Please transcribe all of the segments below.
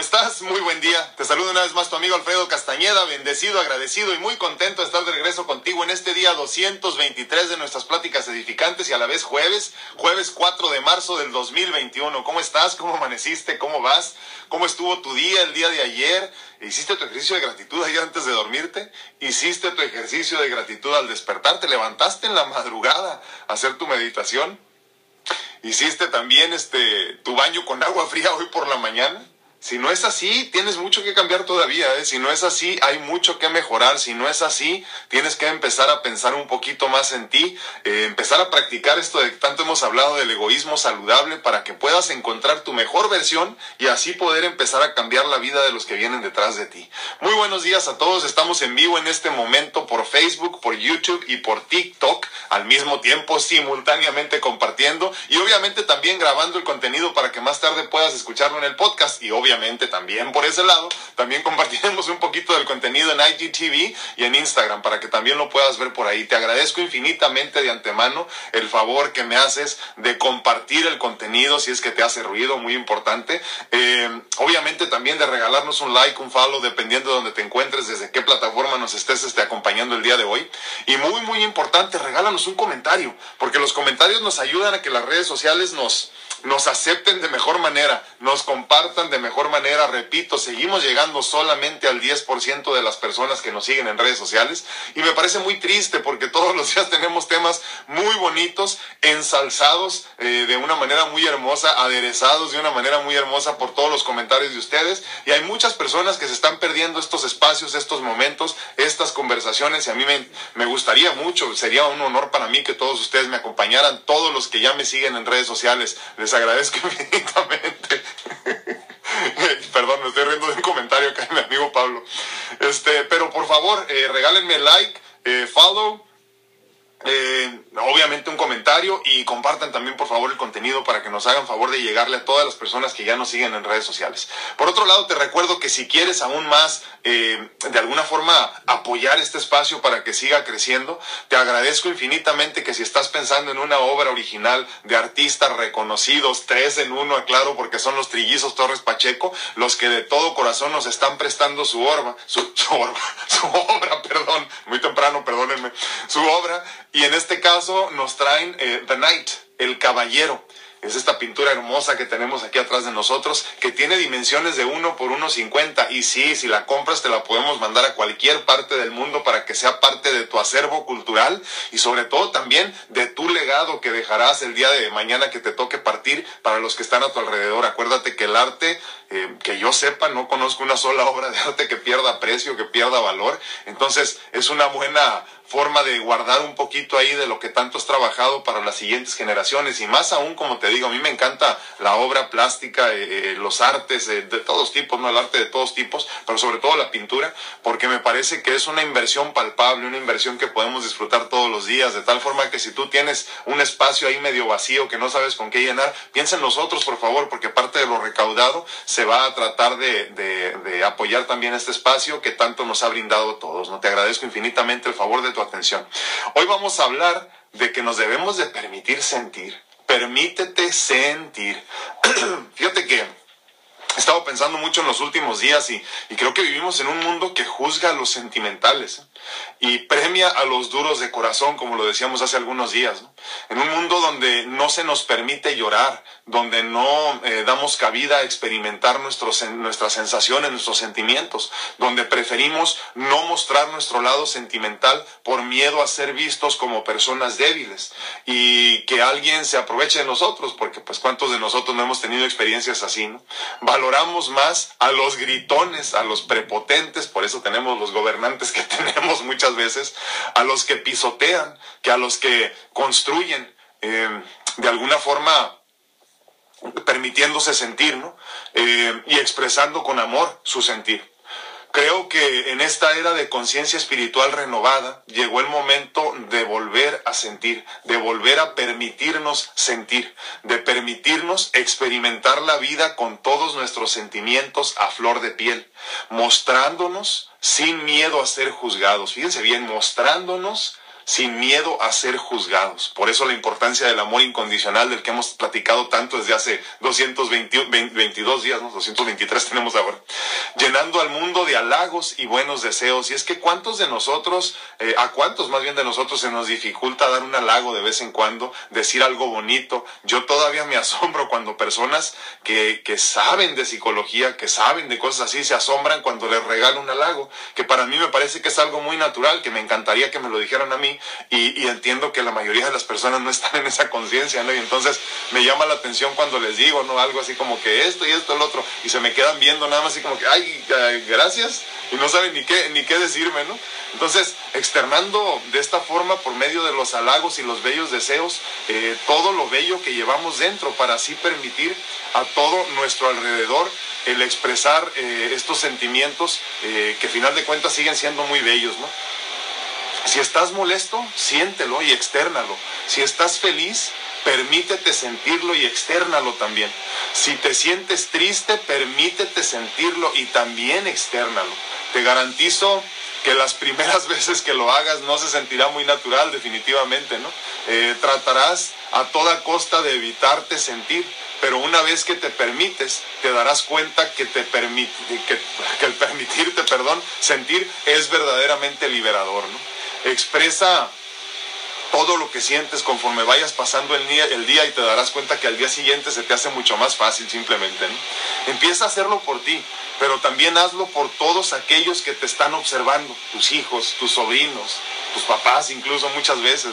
estás? Muy buen día. Te saludo una vez más tu amigo Alfredo Castañeda, bendecido, agradecido y muy contento de estar de regreso contigo en este día 223 de nuestras pláticas edificantes y a la vez jueves, jueves 4 de marzo del 2021. ¿Cómo estás? ¿Cómo amaneciste? ¿Cómo vas? ¿Cómo estuvo tu día el día de ayer? ¿Hiciste tu ejercicio de gratitud ayer antes de dormirte? ¿Hiciste tu ejercicio de gratitud al despertar? ¿Te levantaste en la madrugada a hacer tu meditación? ¿Hiciste también este tu baño con agua fría hoy por la mañana? Si no es así, tienes mucho que cambiar todavía. ¿eh? Si no es así, hay mucho que mejorar. Si no es así, tienes que empezar a pensar un poquito más en ti, eh, empezar a practicar esto de que tanto hemos hablado del egoísmo saludable para que puedas encontrar tu mejor versión y así poder empezar a cambiar la vida de los que vienen detrás de ti. Muy buenos días a todos. Estamos en vivo en este momento por Facebook, por YouTube y por TikTok al mismo tiempo, simultáneamente compartiendo y obviamente también grabando el contenido para que más tarde puedas escucharlo en el podcast y obviamente también por ese lado, también compartiremos un poquito del contenido en IGTV y en Instagram para que también lo puedas ver por ahí. Te agradezco infinitamente de antemano el favor que me haces de compartir el contenido si es que te hace ruido, muy importante. Eh, obviamente también de regalarnos un like, un follow, dependiendo de donde te encuentres, desde qué plataforma nos estés este, acompañando el día de hoy. Y muy, muy importante, regálanos un comentario, porque los comentarios nos ayudan a que las redes sociales nos nos acepten de mejor manera, nos compartan de mejor manera. Repito, seguimos llegando solamente al 10% de las personas que nos siguen en redes sociales y me parece muy triste porque todos los días tenemos temas muy bonitos, ensalzados eh, de una manera muy hermosa, aderezados de una manera muy hermosa por todos los comentarios de ustedes y hay muchas personas que se están perdiendo estos espacios, estos momentos, estas conversaciones y a mí me, me gustaría mucho, sería un honor para mí que todos ustedes me acompañaran, todos los que ya me siguen en redes sociales les agradezco infinitamente. Perdón, me estoy riendo de un comentario acá de mi amigo Pablo. Este, pero por favor, eh, regálenme like, eh, follow eh, obviamente un comentario y compartan también por favor el contenido para que nos hagan favor de llegarle a todas las personas que ya nos siguen en redes sociales. Por otro lado, te recuerdo que si quieres aún más eh, de alguna forma apoyar este espacio para que siga creciendo, te agradezco infinitamente que si estás pensando en una obra original de artistas reconocidos, tres en uno, aclaro, porque son los trillizos Torres Pacheco, los que de todo corazón nos están prestando su, orba, su, su, su obra, perdón, muy temprano, perdónenme, su obra y en este caso nos traen eh, The Knight, el caballero. Es esta pintura hermosa que tenemos aquí atrás de nosotros, que tiene dimensiones de 1 por 1,50. Y sí, si la compras te la podemos mandar a cualquier parte del mundo para que sea parte de tu acervo cultural y sobre todo también de tu legado que dejarás el día de mañana que te toque partir para los que están a tu alrededor. Acuérdate que el arte, eh, que yo sepa, no conozco una sola obra de arte que pierda precio, que pierda valor. Entonces es una buena forma de guardar un poquito ahí de lo que tanto has trabajado para las siguientes generaciones y más aún como te digo a mí me encanta la obra plástica eh, eh, los artes de todos tipos no el arte de todos tipos pero sobre todo la pintura porque me parece que es una inversión palpable una inversión que podemos disfrutar todos los días de tal forma que si tú tienes un espacio ahí medio vacío que no sabes con qué llenar piensa en nosotros por favor porque parte de lo recaudado se va a tratar de, de, apoyar también este espacio que tanto nos ha brindado a todos no te agradezco infinitamente el favor de atención. Hoy vamos a hablar de que nos debemos de permitir sentir. Permítete sentir. Fíjate que he estado pensando mucho en los últimos días y, y, creo que vivimos en un mundo que juzga a los sentimentales y premia a los duros de corazón, como lo decíamos hace algunos días. ¿no? En un mundo donde no se nos permite llorar, donde no eh, damos cabida a experimentar nuestros, nuestras sensaciones, nuestros sentimientos, donde preferimos no mostrar nuestro lado sentimental por miedo a ser vistos como personas débiles y que alguien se aproveche de nosotros, porque pues cuántos de nosotros no hemos tenido experiencias así, ¿no? Valoramos más a los gritones, a los prepotentes, por eso tenemos los gobernantes que tenemos muchas veces, a los que pisotean, que a los que construyen eh, de alguna forma permitiéndose sentir, ¿no? Eh, y expresando con amor su sentir. Creo que en esta era de conciencia espiritual renovada llegó el momento de volver a sentir, de volver a permitirnos sentir, de permitirnos experimentar la vida con todos nuestros sentimientos a flor de piel, mostrándonos sin miedo a ser juzgados. Fíjense bien, mostrándonos sin miedo a ser juzgados. Por eso la importancia del amor incondicional del que hemos platicado tanto desde hace 222 días, ¿no? 223 tenemos ahora. Llenando al mundo de halagos y buenos deseos. Y es que cuántos de nosotros, eh, a cuántos más bien de nosotros se nos dificulta dar un halago de vez en cuando, decir algo bonito. Yo todavía me asombro cuando personas que, que saben de psicología, que saben de cosas así, se asombran cuando les regalo un halago, que para mí me parece que es algo muy natural, que me encantaría que me lo dijeran a mí y, entiendo que la mayoría de las personas no están en esa conciencia, ¿no? Y entonces me llama la atención cuando les digo, ¿no? Algo así como que esto y esto, el otro, y se me quedan viendo nada más así como que, ay, gracias, y no saben ni qué, ni qué decirme, ¿no? Entonces, externando de esta forma, por medio de los halagos y los bellos deseos, eh, todo lo bello que llevamos dentro para así permitir a todo nuestro alrededor el expresar eh, estos sentimientos eh, que, final de cuentas, siguen siendo muy bellos, ¿no? Si estás molesto, siéntelo y externalo. Si estás feliz, permítete sentirlo y externalo también. Si te sientes triste, permítete sentirlo y también externalo. Te garantizo que las primeras veces que lo hagas no se sentirá muy natural definitivamente, ¿no? Eh, tratarás a toda costa de evitarte sentir, pero una vez que te permites, te darás cuenta que, te permite, que, el permitirte, perdón, sentir es verdaderamente liberador, ¿no? Expresa todo lo que sientes conforme vayas pasando el día, el día y te darás cuenta que al día siguiente se te hace mucho más fácil simplemente. Empieza a hacerlo por ti, pero también hazlo por todos aquellos que te están observando, tus hijos, tus sobrinos, tus papás incluso muchas veces.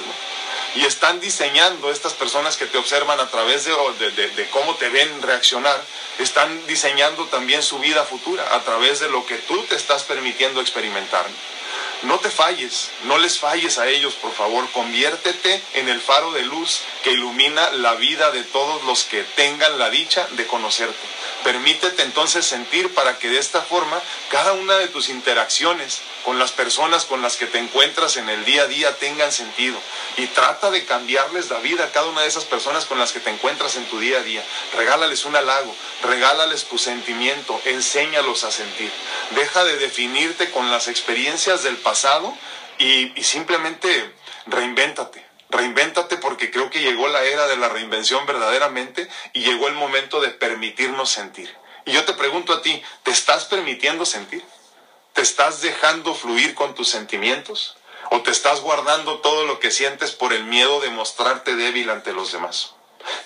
Y están diseñando estas personas que te observan a través de, cómo te ven reaccionar, están diseñando también su vida futura a través de lo que tú te estás permitiendo experimentar. Te falles, no les falles a ellos, por favor. Conviértete en el faro de luz que ilumina la vida de todos los que tengan la dicha de conocerte. Permítete entonces sentir para que de esta forma cada una de tus interacciones con las personas con las que te encuentras en el día a día tengan sentido. Y trata de cambiarles la vida a cada una de esas personas con las que te encuentras en tu día a día. Regálales un halago, regálales tu sentimiento, enséñalos a sentir. Deja de definirte con las experiencias del pasado y, y simplemente reinvéntate. Reinvéntate porque creo que llegó la era de la reinvención verdaderamente y llegó el momento de permitirnos sentir. Y yo te pregunto a ti, ¿te estás permitiendo sentir? ¿Te estás dejando fluir con tus sentimientos? ¿O te estás guardando todo lo que sientes por el miedo de mostrarte débil ante los demás?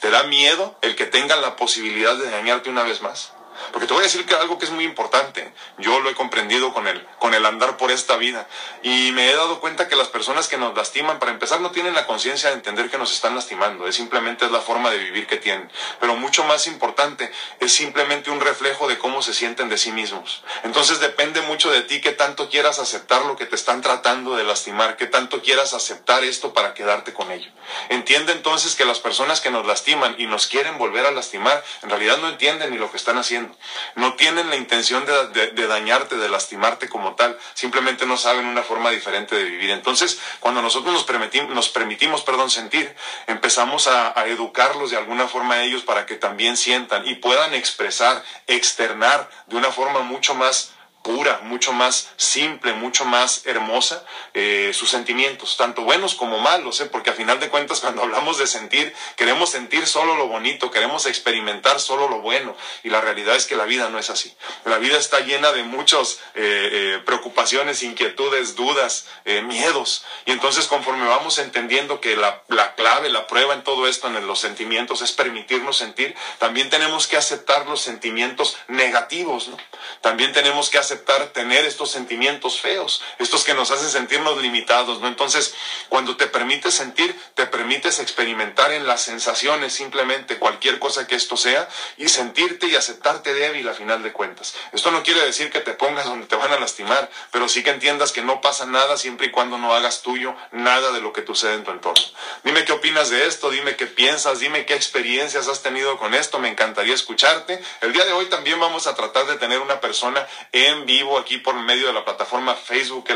¿Te da miedo el que tengan la posibilidad de dañarte una vez más? Porque te voy a decir que algo que es muy importante, yo lo he comprendido con el, con el andar por esta vida y me he dado cuenta que las personas que nos lastiman, para empezar, no tienen la conciencia de entender que nos están lastimando, es simplemente es la forma de vivir que tienen. Pero mucho más importante, es simplemente un reflejo de cómo se sienten de sí mismos. Entonces depende mucho de ti qué tanto quieras aceptar lo que te están tratando de lastimar, qué tanto quieras aceptar esto para quedarte con ello. Entiende entonces que las personas que nos lastiman y nos quieren volver a lastimar, en realidad no entienden ni lo que están haciendo no tienen la intención de, dañarte, de lastimarte como tal, simplemente no saben una forma diferente de vivir. Entonces, cuando nosotros nos permitimos, nos permitimos perdón, sentir, empezamos a, a educarlos de alguna forma a ellos para que también sientan y puedan expresar, externar de una forma mucho más pura, mucho más simple, mucho más hermosa eh, sus sentimientos, tanto buenos como malos, ¿eh? porque a final de cuentas cuando hablamos de sentir, queremos sentir solo lo bonito, queremos experimentar solo lo bueno, y la realidad es que la vida no es así. La vida está llena de muchas eh, preocupaciones, inquietudes, dudas, miedos, y entonces conforme vamos entendiendo que la, la clave, la prueba en todo esto, en los sentimientos, es permitirnos sentir, también tenemos que aceptar los sentimientos negativos, ¿no? También tenemos que aceptar aceptar tener estos sentimientos feos, estos que nos hacen sentirnos limitados, ¿no? Entonces, cuando te permites sentir, te permites experimentar en las sensaciones simplemente cualquier cosa que esto sea y sentirte y aceptarte débil a final de cuentas. Esto no quiere decir que te pongas donde te van a lastimar, pero sí que entiendas que no pasa nada siempre y cuando no hagas tuyo nada de lo que sucede en tu entorno. Dime qué opinas de esto, dime qué piensas, dime qué experiencias has tenido con esto, me encantaría escucharte. El día de hoy también vamos a tratar de tener una persona en vivo aquí por medio de la plataforma Facebook, que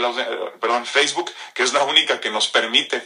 perdón, Facebook, que es la única que nos permite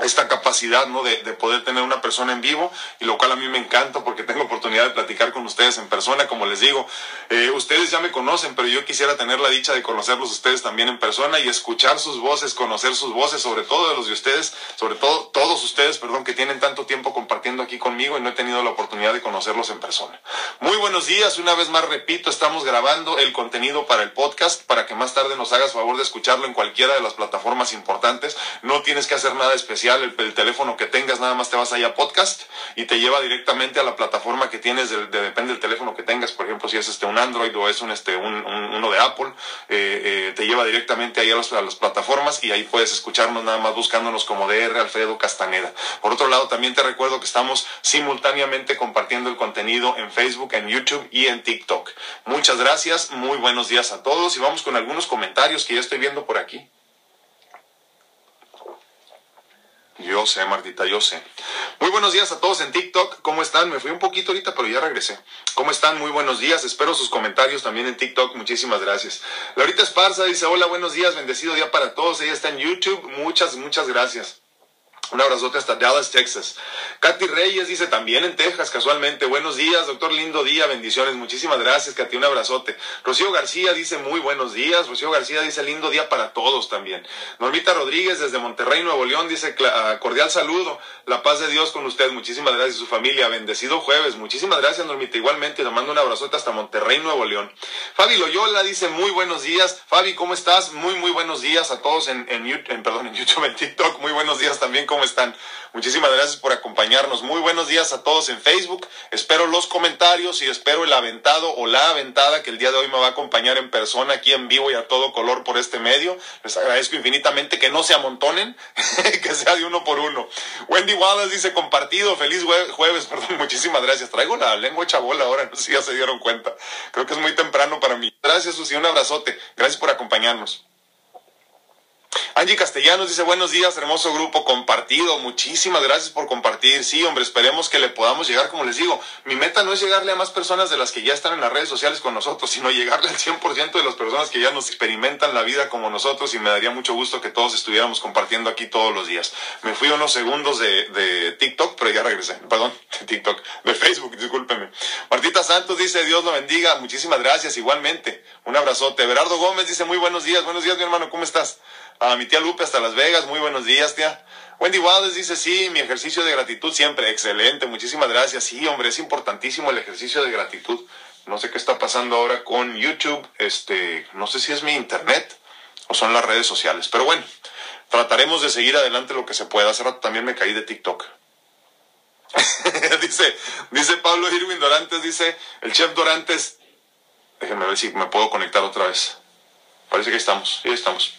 esta capacidad ¿no? de, de, poder tener una persona en vivo y lo cual a mí me encanta porque tengo oportunidad de platicar con ustedes en persona como les digo. Eh, ustedes ya me conocen pero yo quisiera tener la dicha de conocerlos ustedes también en persona y escuchar sus voces conocer sus voces sobre todo de los de ustedes sobre todo todos ustedes perdón que tienen tanto tiempo compartiendo aquí conmigo y no he tenido la oportunidad de conocerlos en persona. Muy buenos días una vez más repito estamos grabando el contenido para el podcast para que más tarde nos hagas favor de escucharlo en cualquiera de las plataformas importantes. No tienes que hacer nada especial el, teléfono que tengas, nada más te vas allá a podcast y te lleva directamente a la plataforma que tienes, de, depende del teléfono que tengas, por ejemplo, si es este un Android o es un, este, un, uno de Apple, eh, eh, te lleva directamente ahí a, las plataformas y ahí puedes escucharnos nada más buscándonos como DR Alfredo Castaneda. Por otro lado, también te recuerdo que estamos simultáneamente compartiendo el contenido en Facebook, en YouTube y en TikTok. Muchas gracias, muy buenos días a todos y vamos con algunos comentarios que ya estoy viendo por aquí. Yo sé, Martita, yo sé. Muy buenos días a todos en TikTok. ¿Cómo están? Me fui un poquito ahorita, pero ya regresé. ¿Cómo están? Muy buenos días. Espero sus comentarios también en TikTok. Muchísimas gracias. Laurita Esparza dice, hola, buenos días. Bendecido día para todos. Ella está en YouTube. Muchas, muchas gracias. Un abrazote hasta Dallas, Texas. Katy Reyes dice también en Texas, casualmente. Buenos días, doctor. Lindo día, bendiciones. Muchísimas gracias, Katy. Un abrazote. Rocío García dice muy buenos días. Rocío García dice lindo día para todos también. Normita Rodríguez desde Monterrey, Nuevo León dice ah, cordial saludo. La paz de Dios con usted. Muchísimas gracias, su familia. Bendecido jueves. Muchísimas gracias, Normita. Igualmente, le mando un abrazote hasta Monterrey, Nuevo León. Fabi Loyola dice muy buenos días. Fabi, ¿cómo estás? Muy, muy buenos días a todos en, en, en perdón, en YouTube, en TikTok. Muy buenos días también. ¿Cómo están? Muchísimas gracias por acompañarnos. Muy buenos días a todos en Facebook. Espero los comentarios y espero el aventado o la aventada que el día de hoy me va a acompañar en persona aquí en vivo y a todo color por este medio. Les agradezco infinitamente que no se amontonen, que sea de uno por uno. Wendy Wallace dice compartido, feliz jueves, perdón, muchísimas gracias. Traigo la lengua chabola ahora, no sé si ya se dieron cuenta. Creo que es muy temprano para mí. Gracias, Susi, un abrazote. Gracias por acompañarnos. Angie Castellanos dice buenos días, hermoso grupo compartido. Muchísimas gracias por compartir. Sí, hombre, esperemos que le podamos llegar, como les digo. Mi meta no es llegarle a más personas de las que ya están en las redes sociales con nosotros, sino llegarle al 100% de las personas que ya nos experimentan la vida como nosotros y me daría mucho gusto que todos estuviéramos compartiendo aquí todos los días. Me fui unos segundos de, de TikTok, pero ya regresé. Perdón, de TikTok, de Facebook, discúlpeme. Martita Santos dice Dios lo bendiga. Muchísimas gracias, igualmente. Un abrazote. Berardo Gómez dice muy buenos días. Buenos días, mi hermano, ¿cómo estás? A mi tía Lupe hasta Las Vegas, muy buenos días, tía. Wendy Wallace dice, sí, mi ejercicio de gratitud siempre, excelente, muchísimas gracias. Sí, hombre, es importantísimo el ejercicio de gratitud. No sé qué está pasando ahora con YouTube, este, no sé si es mi internet o son las redes sociales, pero bueno, trataremos de seguir adelante lo que se pueda. Hace rato también me caí de TikTok. dice, dice Pablo Irwin Dorantes, dice, el chef Dorantes, déjenme ver si me puedo conectar otra vez. Parece que estamos, sí estamos.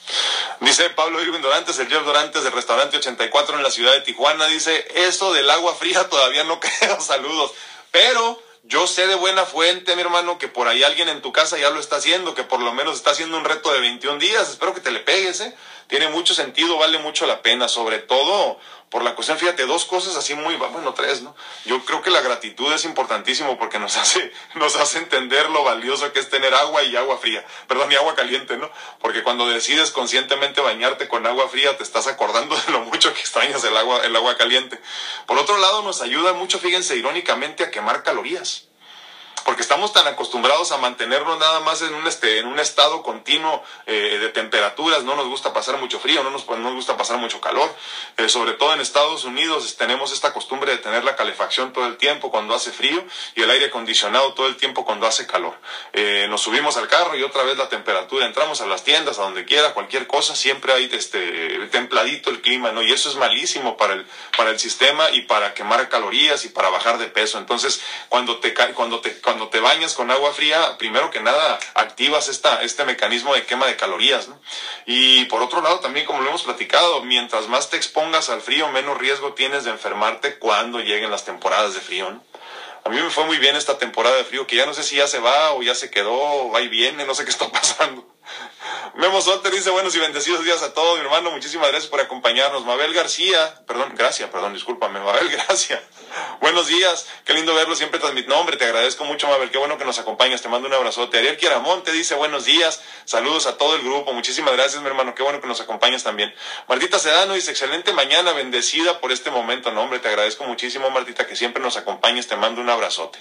Dice Pablo Irwin Dorantes, el chef Dorantes del restaurante 84 en la ciudad de Tijuana, dice, eso del agua fría todavía no creo, saludos. Pero yo sé de buena fuente, mi hermano, que por ahí alguien en tu casa ya lo está haciendo, que por lo menos está haciendo un reto de 21 días. Espero que te le pegues, ¿eh? Tiene mucho sentido, vale mucho la pena, sobre todo por la cuestión, fíjate, dos cosas así muy, bueno, tres, ¿no? Yo creo que la gratitud es importantísimo porque nos hace, nos hace entender lo valioso que es tener agua y agua fría, perdón, y agua caliente, ¿no? Porque cuando decides conscientemente bañarte con agua fría, te estás acordando de lo mucho que extrañas el agua, el agua caliente. Por otro lado, nos ayuda mucho, fíjense, irónicamente, a quemar calorías porque estamos tan acostumbrados a mantenernos nada más en un, este, en un estado continuo eh, de temperaturas, no nos gusta pasar mucho frío, no nos, no nos gusta pasar mucho calor, eh, sobre todo en Estados Unidos tenemos esta costumbre de tener la calefacción todo el tiempo cuando hace frío y el aire acondicionado todo el tiempo cuando hace calor. Eh, nos subimos al carro y otra vez la temperatura, entramos a las tiendas, a donde quiera, cualquier cosa, siempre hay este, templadito el clima, ¿no? Y eso es malísimo para el, para el sistema y para quemar calorías y para bajar de peso. Entonces, cuando te, cuando te, cuando te bañas con agua fría, primero que nada activas esta, este mecanismo de quema de calorías. ¿no? Y por otro lado, también como lo hemos platicado, mientras más te expongas al frío, menos riesgo tienes de enfermarte cuando lleguen las temporadas de frío. ¿no? A mí me fue muy bien esta temporada de frío, que ya no sé si ya se va o ya se quedó va y viene, no sé qué está pasando. Memo Soter dice buenos y bendecidos días a todos, mi hermano. Muchísimas gracias por acompañarnos. Mabel García, perdón, gracias, perdón, discúlpame, Mabel, gracias. Buenos días, qué lindo verlo siempre tras mi nombre. Te agradezco mucho, Mabel, qué bueno que nos acompañas. Te mando un abrazote. Ariel Quiaramonte dice buenos días, saludos a todo el grupo. Muchísimas gracias, mi hermano, qué bueno que nos acompañas también. Martita Sedano dice excelente mañana, bendecida por este momento. No, hombre, te agradezco muchísimo, Martita, que siempre nos acompañes. Te mando un abrazote.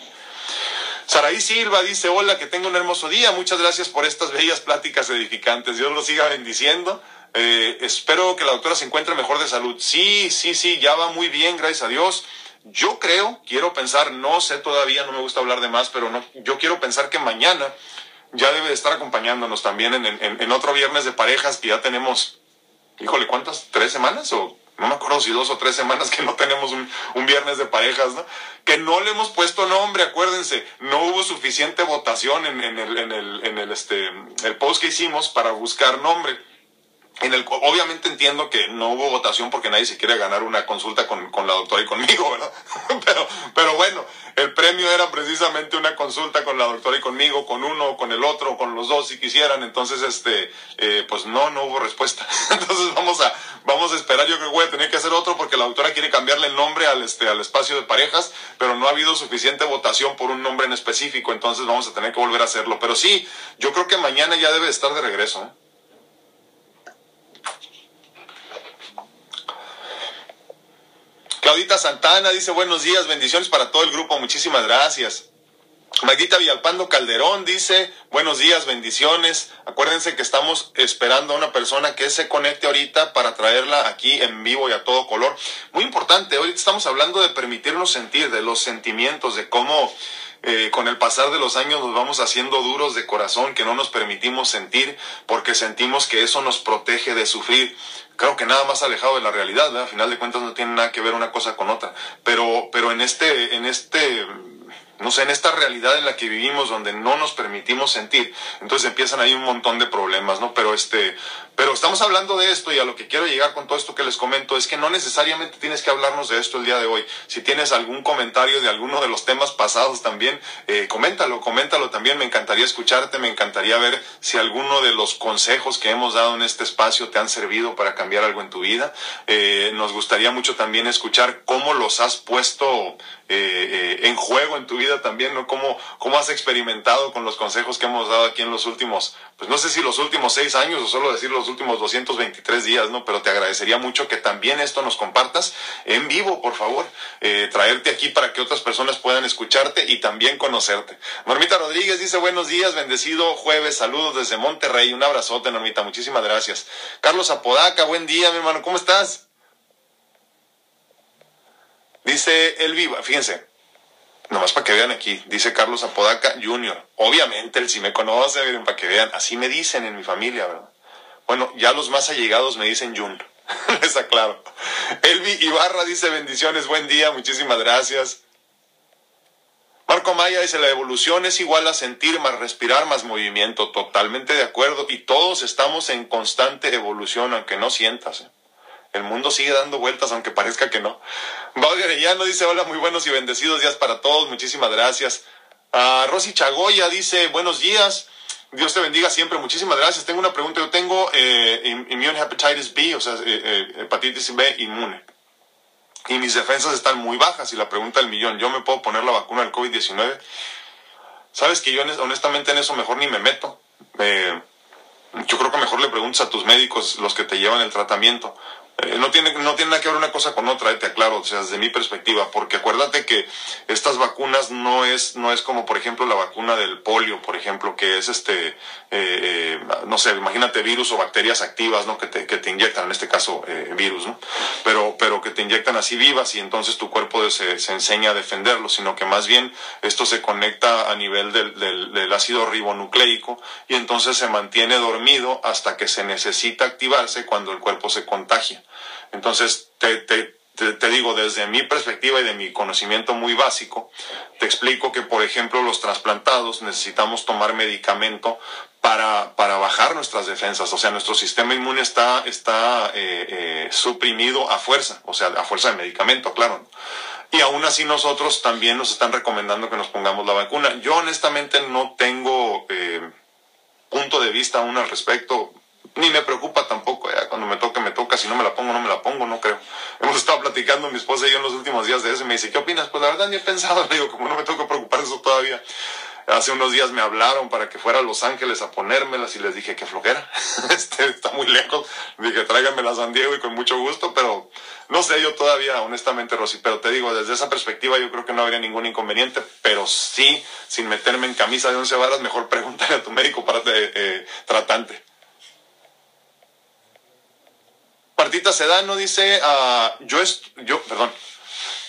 Saraí Silva dice, hola, que tenga un hermoso día. Muchas gracias por estas bellas pláticas edificantes. Dios los siga bendiciendo. Eh, espero que la doctora se encuentre mejor de salud. Sí, sí, sí, ya va muy bien, gracias a Dios. Yo creo, quiero pensar, no sé todavía, no me gusta hablar de más, pero no, yo quiero pensar que mañana ya debe de estar acompañándonos también en, en otro viernes de parejas que ya tenemos, híjole, ¿cuántas? ¿Tres semanas o no me acuerdo si dos o tres semanas que no tenemos un, viernes de parejas, ¿no? Que no le hemos puesto nombre, acuérdense, no hubo suficiente votación en, en, el, en, el, en el, este, el post que hicimos para buscar nombre. En el, obviamente entiendo que no hubo votación porque nadie se quiere ganar una consulta con, con la doctora y conmigo, ¿verdad? pero, pero bueno, el premio era precisamente una consulta con la doctora y conmigo, con uno, con el otro, con los dos si quisieran. Entonces, este, eh, pues no, no hubo respuesta. Entonces vamos a, vamos a esperar. Yo creo que voy a tener que hacer otro porque la doctora quiere cambiarle el nombre al, este, al espacio de parejas, pero no ha habido suficiente votación por un nombre en específico. Entonces vamos a tener que volver a hacerlo. Pero sí, yo creo que mañana ya debe estar de regreso. ¿eh? Claudita Santana dice buenos días, bendiciones para todo el grupo, muchísimas gracias. Magdita Villalpando Calderón dice, buenos días, bendiciones. Acuérdense que estamos esperando a una persona que se conecte ahorita para traerla aquí en vivo y a todo color. Muy importante, hoy estamos hablando de permitirnos sentir, de los sentimientos, de cómo eh, con el pasar de los años nos vamos haciendo duros de corazón, que no nos permitimos sentir porque sentimos que eso nos protege de sufrir creo que nada más alejado de la realidad, ¿verdad? A final de cuentas no tiene nada que ver una cosa con otra. Pero, pero en este, en este no sé, en esta realidad en la que vivimos donde no nos permitimos sentir, entonces empiezan ahí un montón de problemas, ¿no? Pero este, pero estamos hablando de esto y a lo que quiero llegar con todo esto que les comento es que no necesariamente tienes que hablarnos de esto el día de hoy. Si tienes algún comentario de alguno de los temas pasados también, eh, coméntalo, coméntalo también. Me encantaría escucharte, me encantaría ver si alguno de los consejos que hemos dado en este espacio te han servido para cambiar algo en tu vida. Eh, nos gustaría mucho también escuchar cómo los has puesto eh, en juego en tu vida también, ¿no? Cómo, cómo has experimentado con los consejos que hemos dado aquí en los últimos, pues no sé si los últimos seis años o solo decir los últimos 223 días, ¿no? Pero te agradecería mucho que también esto nos compartas en vivo, por favor. Eh, traerte aquí para que otras personas puedan escucharte y también conocerte. Normita Rodríguez dice buenos días, bendecido jueves, saludos desde Monterrey. Un abrazote, Normita, muchísimas gracias. Carlos Apodaca, buen día, mi hermano, ¿cómo estás? Dice el vivo, fíjense, nomás para que vean aquí, dice Carlos Apodaca Jr. Obviamente él sí me conoce, miren, para que vean, así me dicen en mi familia, ¿verdad? Bueno, ya los más allegados me dicen Jun, les aclaro. Elvi Ibarra dice bendiciones, buen día, muchísimas gracias. Marco Maya dice la evolución es igual a sentir más respirar más movimiento, totalmente de acuerdo y todos estamos en constante evolución aunque no sientas. ¿eh? El mundo sigue dando vueltas, aunque parezca que no. Baudio Arellano dice, hola, muy buenos y bendecidos días para todos, muchísimas gracias. Uh, Rosy Chagoya dice, buenos días, Dios te bendiga siempre, muchísimas gracias. Tengo una pregunta, yo tengo eh, immune hepatitis B, o sea, eh, eh, hepatitis B inmune. Y mis defensas están muy bajas y la pregunta del millón, ¿yo me puedo poner la vacuna del COVID-19? Sabes que yo honestamente en eso mejor ni me meto. yo creo que mejor le preguntas a tus médicos, los que te llevan el tratamiento, eh, no, tiene, no tiene nada que ver una cosa con otra, eh, te aclaro, o sea, desde mi perspectiva, porque acuérdate que estas vacunas no es, no es como, por ejemplo, la vacuna del polio, por ejemplo, que es este, eh, no sé, imagínate virus o bacterias activas, ¿no? Que te, que te inyectan, en este caso, virus, ¿no? Pero, pero que te inyectan así vivas y entonces tu cuerpo se, se enseña a defenderlo, sino que más bien esto se conecta a nivel del, del, del ácido ribonucleico y entonces se mantiene dormido hasta que se necesita activarse cuando el cuerpo se contagia. Entonces, te, te, te, digo, desde mi perspectiva y de mi conocimiento muy básico, te explico que, por ejemplo, los trasplantados necesitamos tomar medicamento para, para bajar nuestras defensas. O sea, nuestro sistema inmune está, está eh, eh, suprimido a fuerza, o sea, a fuerza de medicamento, claro. Y aún así nosotros también nos están recomendando que nos pongamos la vacuna. Yo honestamente no tengo eh, punto de vista aún al respecto ni me preocupa tampoco, ya cuando me toca, me toca, si no me la pongo, no me la pongo, no creo. Hemos estado platicando mi esposa y yo en los últimos días de eso y me dice, ¿qué opinas? Pues la verdad ni he pensado, le digo, como no me toca preocupar eso todavía. Hace unos días me hablaron para que fuera a Los Ángeles a ponérmelas y les dije que flojera, este, está muy lejos. Dije, tráiganmelas a San Diego y con mucho gusto, pero no sé yo todavía, honestamente, Rosy. Pero te digo, desde esa perspectiva yo creo que no habría ningún inconveniente, pero sí, sin meterme en camisa de once varas, mejor pregúntale a tu médico para, eh, tratante. Partita Sedano dice, uh, yo, yo, perdón,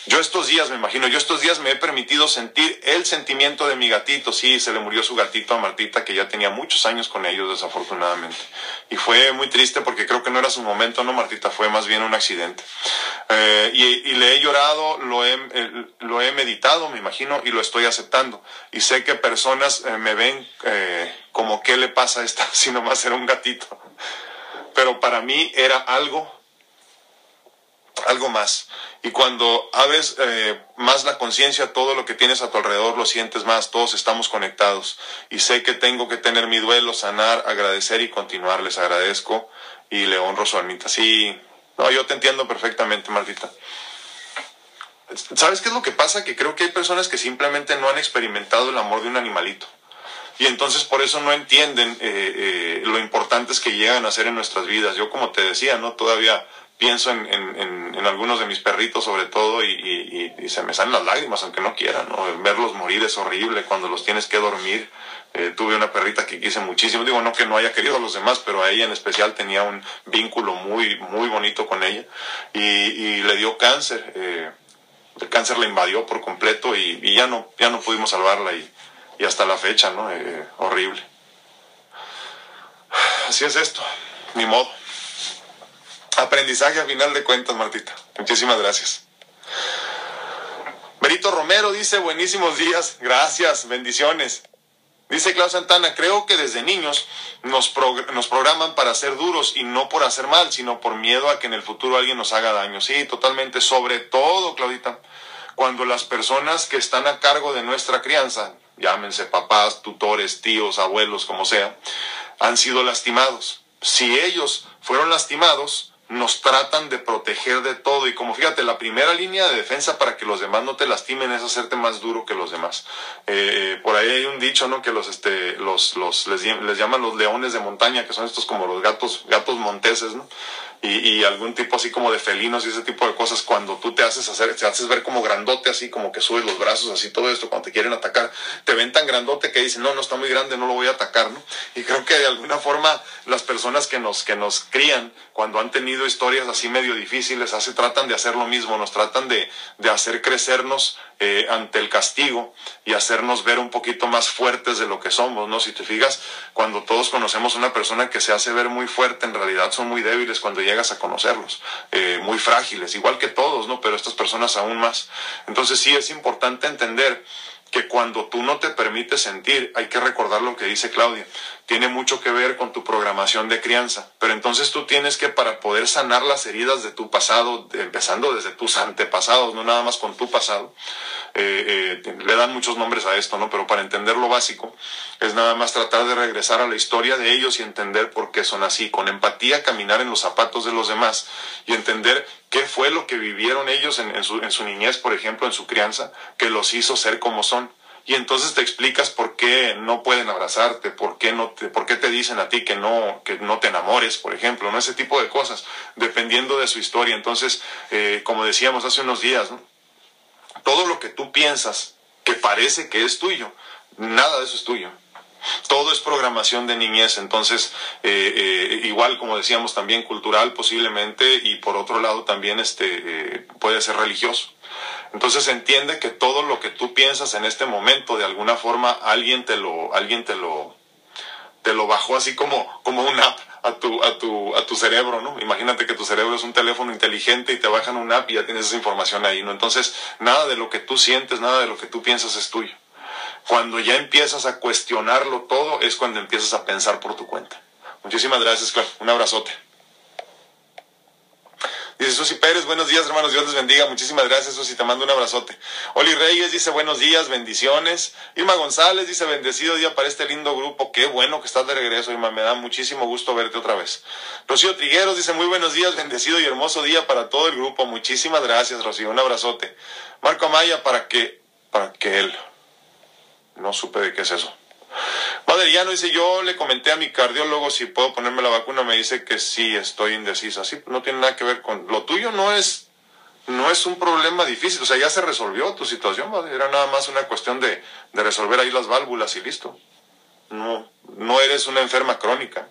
yo estos días, me imagino, yo estos días me he permitido sentir el sentimiento de mi gatito. Sí, se le murió su gatito a Martita, que ya tenía muchos años con ellos, desafortunadamente. Y fue muy triste porque creo que no era su momento, ¿no, Martita? Fue más bien un accidente. Eh, y, le he llorado, lo he, eh, lo he meditado, me imagino, y lo estoy aceptando. Y sé que personas eh, me ven como, ¿qué le pasa a esta? Si nomás era un gatito. Pero para mí era algo algo más. Y cuando abres eh, más la conciencia, todo lo que tienes a tu alrededor lo sientes más, todos estamos conectados. Y sé que tengo que tener mi duelo, sanar, agradecer y continuar. Les agradezco y le honro su almita. Sí, no, yo te entiendo perfectamente, Martita. ¿Sabes qué es lo que pasa? Que creo que hay personas que simplemente no han experimentado el amor de un animalito. Y entonces por eso no entienden eh, eh, lo importantes que llegan a ser en nuestras vidas. Yo como te decía, ¿no? Todavía pienso en, en, en, algunos de mis perritos sobre todo y, se me salen las lágrimas aunque no quiera, ¿no? Verlos morir es horrible cuando los tienes que dormir. Eh, tuve una perrita que quise muchísimo, digo no que no haya querido a los demás, pero a ella en especial tenía un vínculo muy, muy bonito con ella y, y le dio cáncer. Eh, el cáncer la invadió por completo y, ya no, ya no pudimos salvarla y, y hasta la fecha, ¿no? Eh, horrible. Así es esto, ni modo. Aprendizaje a final de cuentas, Martita. Muchísimas gracias. Berito Romero dice, buenísimos días, gracias, bendiciones. Dice Claudio Santana, creo que desde niños nos, nos programan para ser duros y no por hacer mal, sino por miedo a que en el futuro alguien nos haga daño. Sí, totalmente. Sobre todo, Claudita, cuando las personas que están a cargo de nuestra crianza, llámense papás, tutores, tíos, abuelos, como sea, han sido lastimados. Si ellos fueron lastimados, nos tratan de proteger de todo y como fíjate, la primera línea de defensa para que los demás no te lastimen es hacerte más duro que los demás. Eh, por ahí hay un dicho, ¿no? Que los, este, los, los, les, les llaman los leones de montaña, que son estos como los gatos, gatos monteses, ¿no? Y, y, algún tipo así como de felinos y ese tipo de cosas, cuando tú te haces hacer, te haces ver como grandote así, como que subes los brazos así, todo esto, cuando te quieren atacar, te ven tan grandote que dicen, no, no está muy grande, no lo voy a atacar, ¿no? Y creo que de alguna forma las personas que nos, que nos crían, cuando han tenido historias así medio difíciles, hace, tratan de hacer lo mismo, nos tratan de, de hacer crecernos eh, ante el castigo y hacernos ver un poquito más fuertes de lo que somos, ¿no? Si te fijas, cuando todos conocemos a una persona que se hace ver muy fuerte, en realidad son muy débiles cuando llegas a conocerlos, eh, muy frágiles, igual que todos, ¿no? Pero estas personas aún más. Entonces sí es importante entender que cuando tú no te permites sentir, hay que recordar lo que dice Claudia, tiene mucho que ver con tu programación de crianza, pero entonces tú tienes que para poder sanar las heridas de tu pasado, empezando desde tus antepasados, no nada más con tu pasado, eh, eh, le dan muchos nombres a esto, ¿no? Pero para entender lo básico es nada más tratar de regresar a la historia de ellos y entender por qué son así, con empatía caminar en los zapatos de los demás y entender qué fue lo que vivieron ellos en, su, en su niñez, por ejemplo, en su crianza, que los hizo ser como son y entonces te explicas por qué no pueden abrazarte, por qué no te, por qué te dicen a ti que no, que no te enamores, por ejemplo, ¿no? Ese tipo de cosas, dependiendo de su historia. Entonces, eh, como decíamos hace unos días, ¿no? Todo lo que tú piensas que parece que es tuyo, nada de eso es tuyo. Todo es programación de niñez, entonces, eh, eh, igual como decíamos, también cultural posiblemente, y por otro lado también este, puede ser religioso. Entonces entiende que todo lo que tú piensas en este momento, de alguna forma, alguien te lo, alguien te lo, te lo bajó así como, como una app a tu, a tu, a tu cerebro, ¿no? Imagínate que tu cerebro es un teléfono inteligente y te bajan una app y ya tienes esa información ahí, ¿no? Entonces, nada de lo que tú sientes, nada de lo que tú piensas es tuyo. Cuando ya empiezas a cuestionarlo todo, es cuando empiezas a pensar por tu cuenta. Muchísimas gracias, Clark. Un abrazote. Dice Susi Pérez, buenos días hermanos, Dios les bendiga. Muchísimas gracias Susi, te mando un abrazote. Oli Reyes dice buenos días, bendiciones. Irma González dice bendecido día para este lindo grupo. Qué bueno que estás de regreso, Irma, me da muchísimo gusto verte otra vez. Rocío Trigueros dice muy buenos días, bendecido y hermoso día para todo el grupo. Muchísimas gracias Rocío, un abrazote. Marco Amaya para que, para que él. No supe de qué es eso. Maderiano dice, yo le comenté a mi cardiólogo si puedo ponerme la vacuna, me dice que sí, estoy indecisa. Sí, no tiene nada que ver con... Lo tuyo no es, no es un problema difícil, o sea, ya se resolvió tu situación, era nada más una cuestión de, de resolver ahí las válvulas y listo. No, no eres una enferma crónica.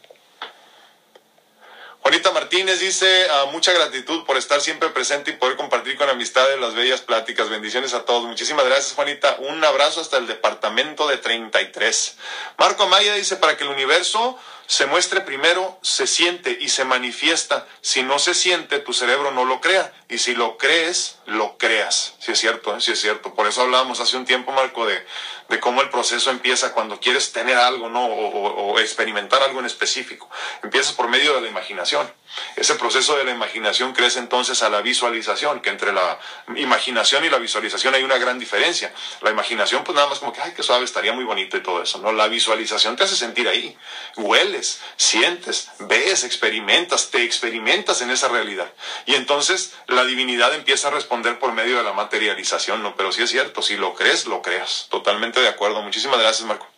Juanita Martínez dice, ah, mucha gratitud por estar siempre presente y poder compartir con amistades las bellas pláticas. Bendiciones a todos. Muchísimas gracias, Juanita. Un abrazo hasta el departamento de 33. Marco Amaya dice, para que el universo se muestre primero, se siente y se manifiesta. Si no se siente, tu cerebro no lo crea. Y si lo crees, lo creas. Si es cierto, ¿eh? si es cierto. Por eso hablábamos hace un tiempo, Marco, de, de cómo el proceso empieza cuando quieres tener algo, ¿no? O, o, experimentar algo en específico. Empieza por medio de la imaginación. Ese proceso de la imaginación crece entonces a la visualización, que entre la imaginación y la visualización hay una gran diferencia. La imaginación, pues nada más como que, ay, qué suave, estaría muy bonito y todo eso, ¿no? La visualización te hace sentir ahí. Hueles, sientes, ves, experimentas, te experimentas en esa realidad. Y entonces la divinidad empieza a responder por medio de la materialización, ¿no? Pero sí es cierto, si lo crees, lo creas. Totalmente de acuerdo. Muchísimas gracias, Marco.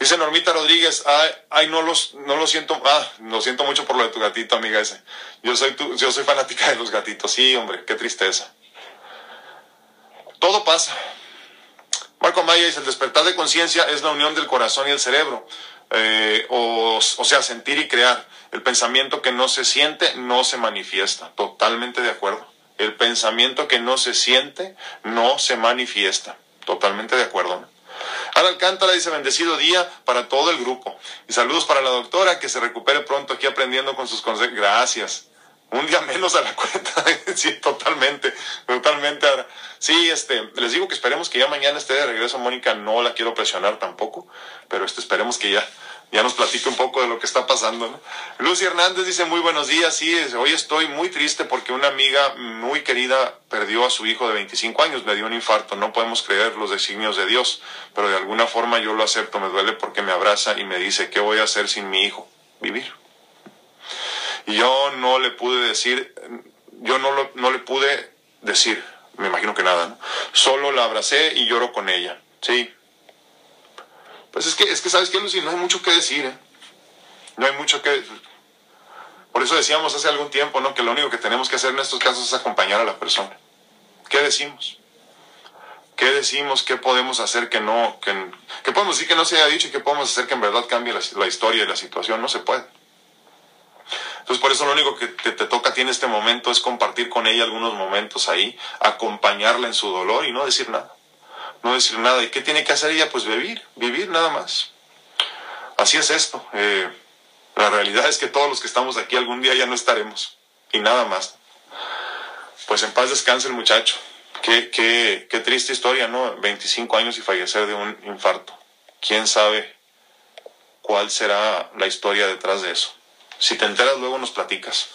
Dice Normita Rodríguez, ay, ay, no los, no lo siento, ah, lo siento mucho por lo de tu gatito, amiga ese. Yo soy yo soy fanática de los gatitos. Sí, hombre, qué tristeza. Todo pasa. Marco Maya dice, el despertar de conciencia es la unión del corazón y el cerebro. Eh, o, o sea, sentir y crear. El pensamiento que no se siente no se manifiesta. Totalmente de acuerdo. El pensamiento que no se siente no se manifiesta. Totalmente de acuerdo. Ana Alcántara dice bendecido día para todo el grupo. Y saludos para la doctora, que se recupere pronto aquí aprendiendo con sus consejos. Gracias. Un día menos a la cuenta. sí, totalmente, totalmente. Sí, este, les digo que esperemos que ya mañana esté de regreso Mónica. No la quiero presionar tampoco, pero este, esperemos que ya ya nos platica un poco de lo que está pasando. ¿no? Lucy Hernández dice muy buenos días, sí, hoy estoy muy triste porque una amiga muy querida perdió a su hijo de 25 años, le dio un infarto, no podemos creer los designios de Dios, pero de alguna forma yo lo acepto, me duele porque me abraza y me dice, ¿qué voy a hacer sin mi hijo? Vivir. Y yo no le pude decir, yo no, lo, no le pude decir, me imagino que nada, ¿no? solo la abracé y lloro con ella, sí, pues es que, es que ¿sabes qué, Lucy? No hay mucho que decir, ¿eh? No hay mucho que... Por eso decíamos hace algún tiempo, ¿no? Que lo único que tenemos que hacer en estos casos es acompañar a la persona. ¿Qué decimos? ¿Qué decimos? ¿Qué podemos hacer que no... Que, ¿Qué podemos decir que no se haya dicho y qué podemos hacer que en verdad cambie la, la historia y la situación? No se puede. Entonces, por eso lo único que te, te, toca a ti en este momento es compartir con ella algunos momentos ahí, acompañarla en su dolor y no decir nada no decir nada. ¿Y qué tiene que hacer ella? Pues vivir, vivir nada más. Así es esto. Eh, la realidad es que todos los que estamos aquí algún día ya no estaremos. Y nada más. Pues en paz descanse el muchacho. Qué, qué, qué triste historia, ¿no? 25 años y fallecer de un infarto. ¿Quién sabe cuál será la historia detrás de eso? Si te enteras luego nos platicas.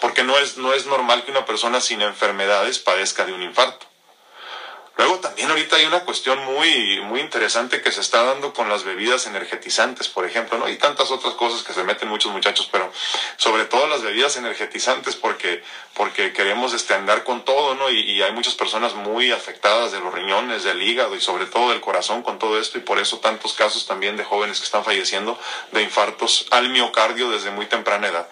Porque no es, no es normal que una persona sin enfermedades padezca de un infarto. Luego también ahorita hay una cuestión muy, muy interesante que se está dando con las bebidas energetizantes, por ejemplo, ¿no? Y tantas otras cosas que se meten muchos muchachos, pero sobre todo las bebidas energetizantes porque, porque queremos este, andar con todo, ¿no? Y, y hay muchas personas muy afectadas de los riñones, del hígado y sobre todo del corazón con todo esto y por eso tantos casos también de jóvenes que están falleciendo de infartos al miocardio desde muy temprana edad.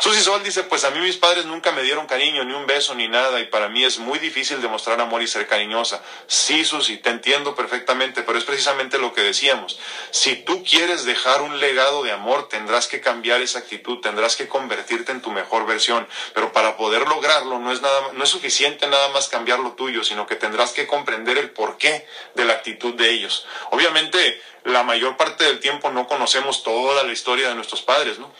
Susi Sol dice, pues a mí mis padres nunca me dieron cariño, ni un beso, ni nada, y para mí es muy difícil demostrar amor y ser cariñosa. Sí, Susi, te entiendo perfectamente, pero es precisamente lo que decíamos. Si tú quieres dejar un legado de amor, tendrás que cambiar esa actitud, tendrás que convertirte en tu mejor versión, pero para poder lograrlo no es, nada, no es suficiente nada más cambiar lo tuyo, sino que tendrás que comprender el porqué de la actitud de ellos. Obviamente, la mayor parte del tiempo no conocemos toda la historia de nuestros padres, ¿no?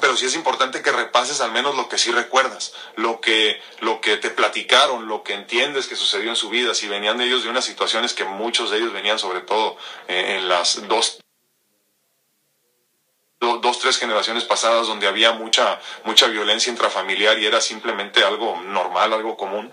Pero sí es importante que repases al menos lo que sí recuerdas, lo que, lo que te platicaron, lo que entiendes que sucedió en su vida, si venían de ellos de unas situaciones que muchos de ellos venían sobre todo eh, en las dos dos, tres generaciones pasadas donde había mucha, mucha violencia intrafamiliar y era simplemente algo normal, algo común.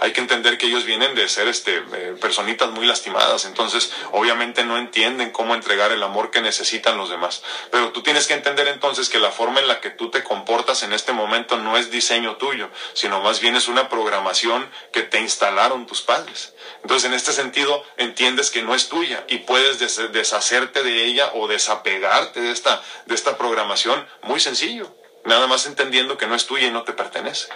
Hay que entender que ellos vienen de ser este, eh, personitas muy lastimadas, entonces obviamente no entienden cómo entregar el amor que necesitan los demás. Pero tú tienes que entender entonces que la forma en la que tú te comportas en este momento no es diseño tuyo, sino más bien es una programación que te instalaron tus padres. Entonces, en este sentido, entiendes que no es tuya y puedes deshacerte de ella o desapegarte de esta, de esta programación muy sencillo nada más entendiendo que no es tuya y no te pertenece.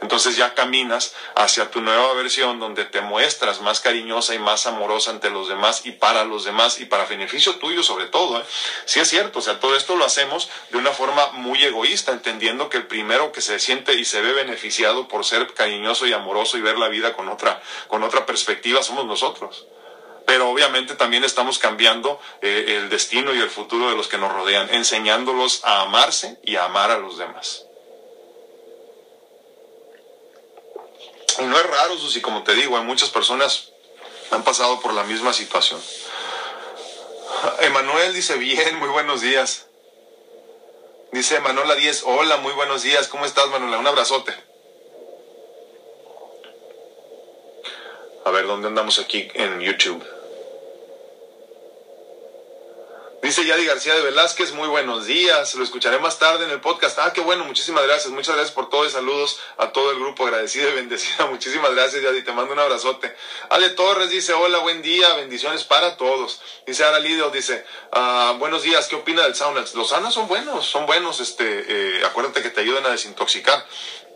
Entonces ya caminas hacia tu nueva versión donde te muestras más cariñosa y más amorosa ante los demás y para los demás y para beneficio tuyo sobre todo. ¿eh? Sí es cierto, o sea, todo esto lo hacemos de una forma muy egoísta, entendiendo que el primero que se siente y se ve beneficiado por ser cariñoso y amoroso y ver la vida con otra, con otra perspectiva somos nosotros pero obviamente también estamos cambiando eh, el destino y el futuro de los que nos rodean, enseñándolos a amarse y a amar a los demás. Y no es raro, Susi, como te digo, hay muchas personas han pasado por la misma situación. Emanuel dice, bien, muy buenos días. Dice Manuela 10, hola, muy buenos días, ¿cómo estás, Manuela? Un abrazote. A ver, ¿dónde andamos aquí en YouTube? Dice Yadi García de Velázquez, muy buenos días, lo escucharé más tarde en el podcast. Ah, qué bueno, muchísimas gracias, muchas gracias por todo y saludos a todo el grupo, agradecido y bendecida. Muchísimas gracias Yadi, te mando un abrazote. Ale Torres dice, hola, buen día, bendiciones para todos. Dice Ara Lidio, dice, ah, buenos días, ¿qué opina del sauna? Los saunas son buenos, son buenos, este, eh, acuérdate que te ayudan a desintoxicar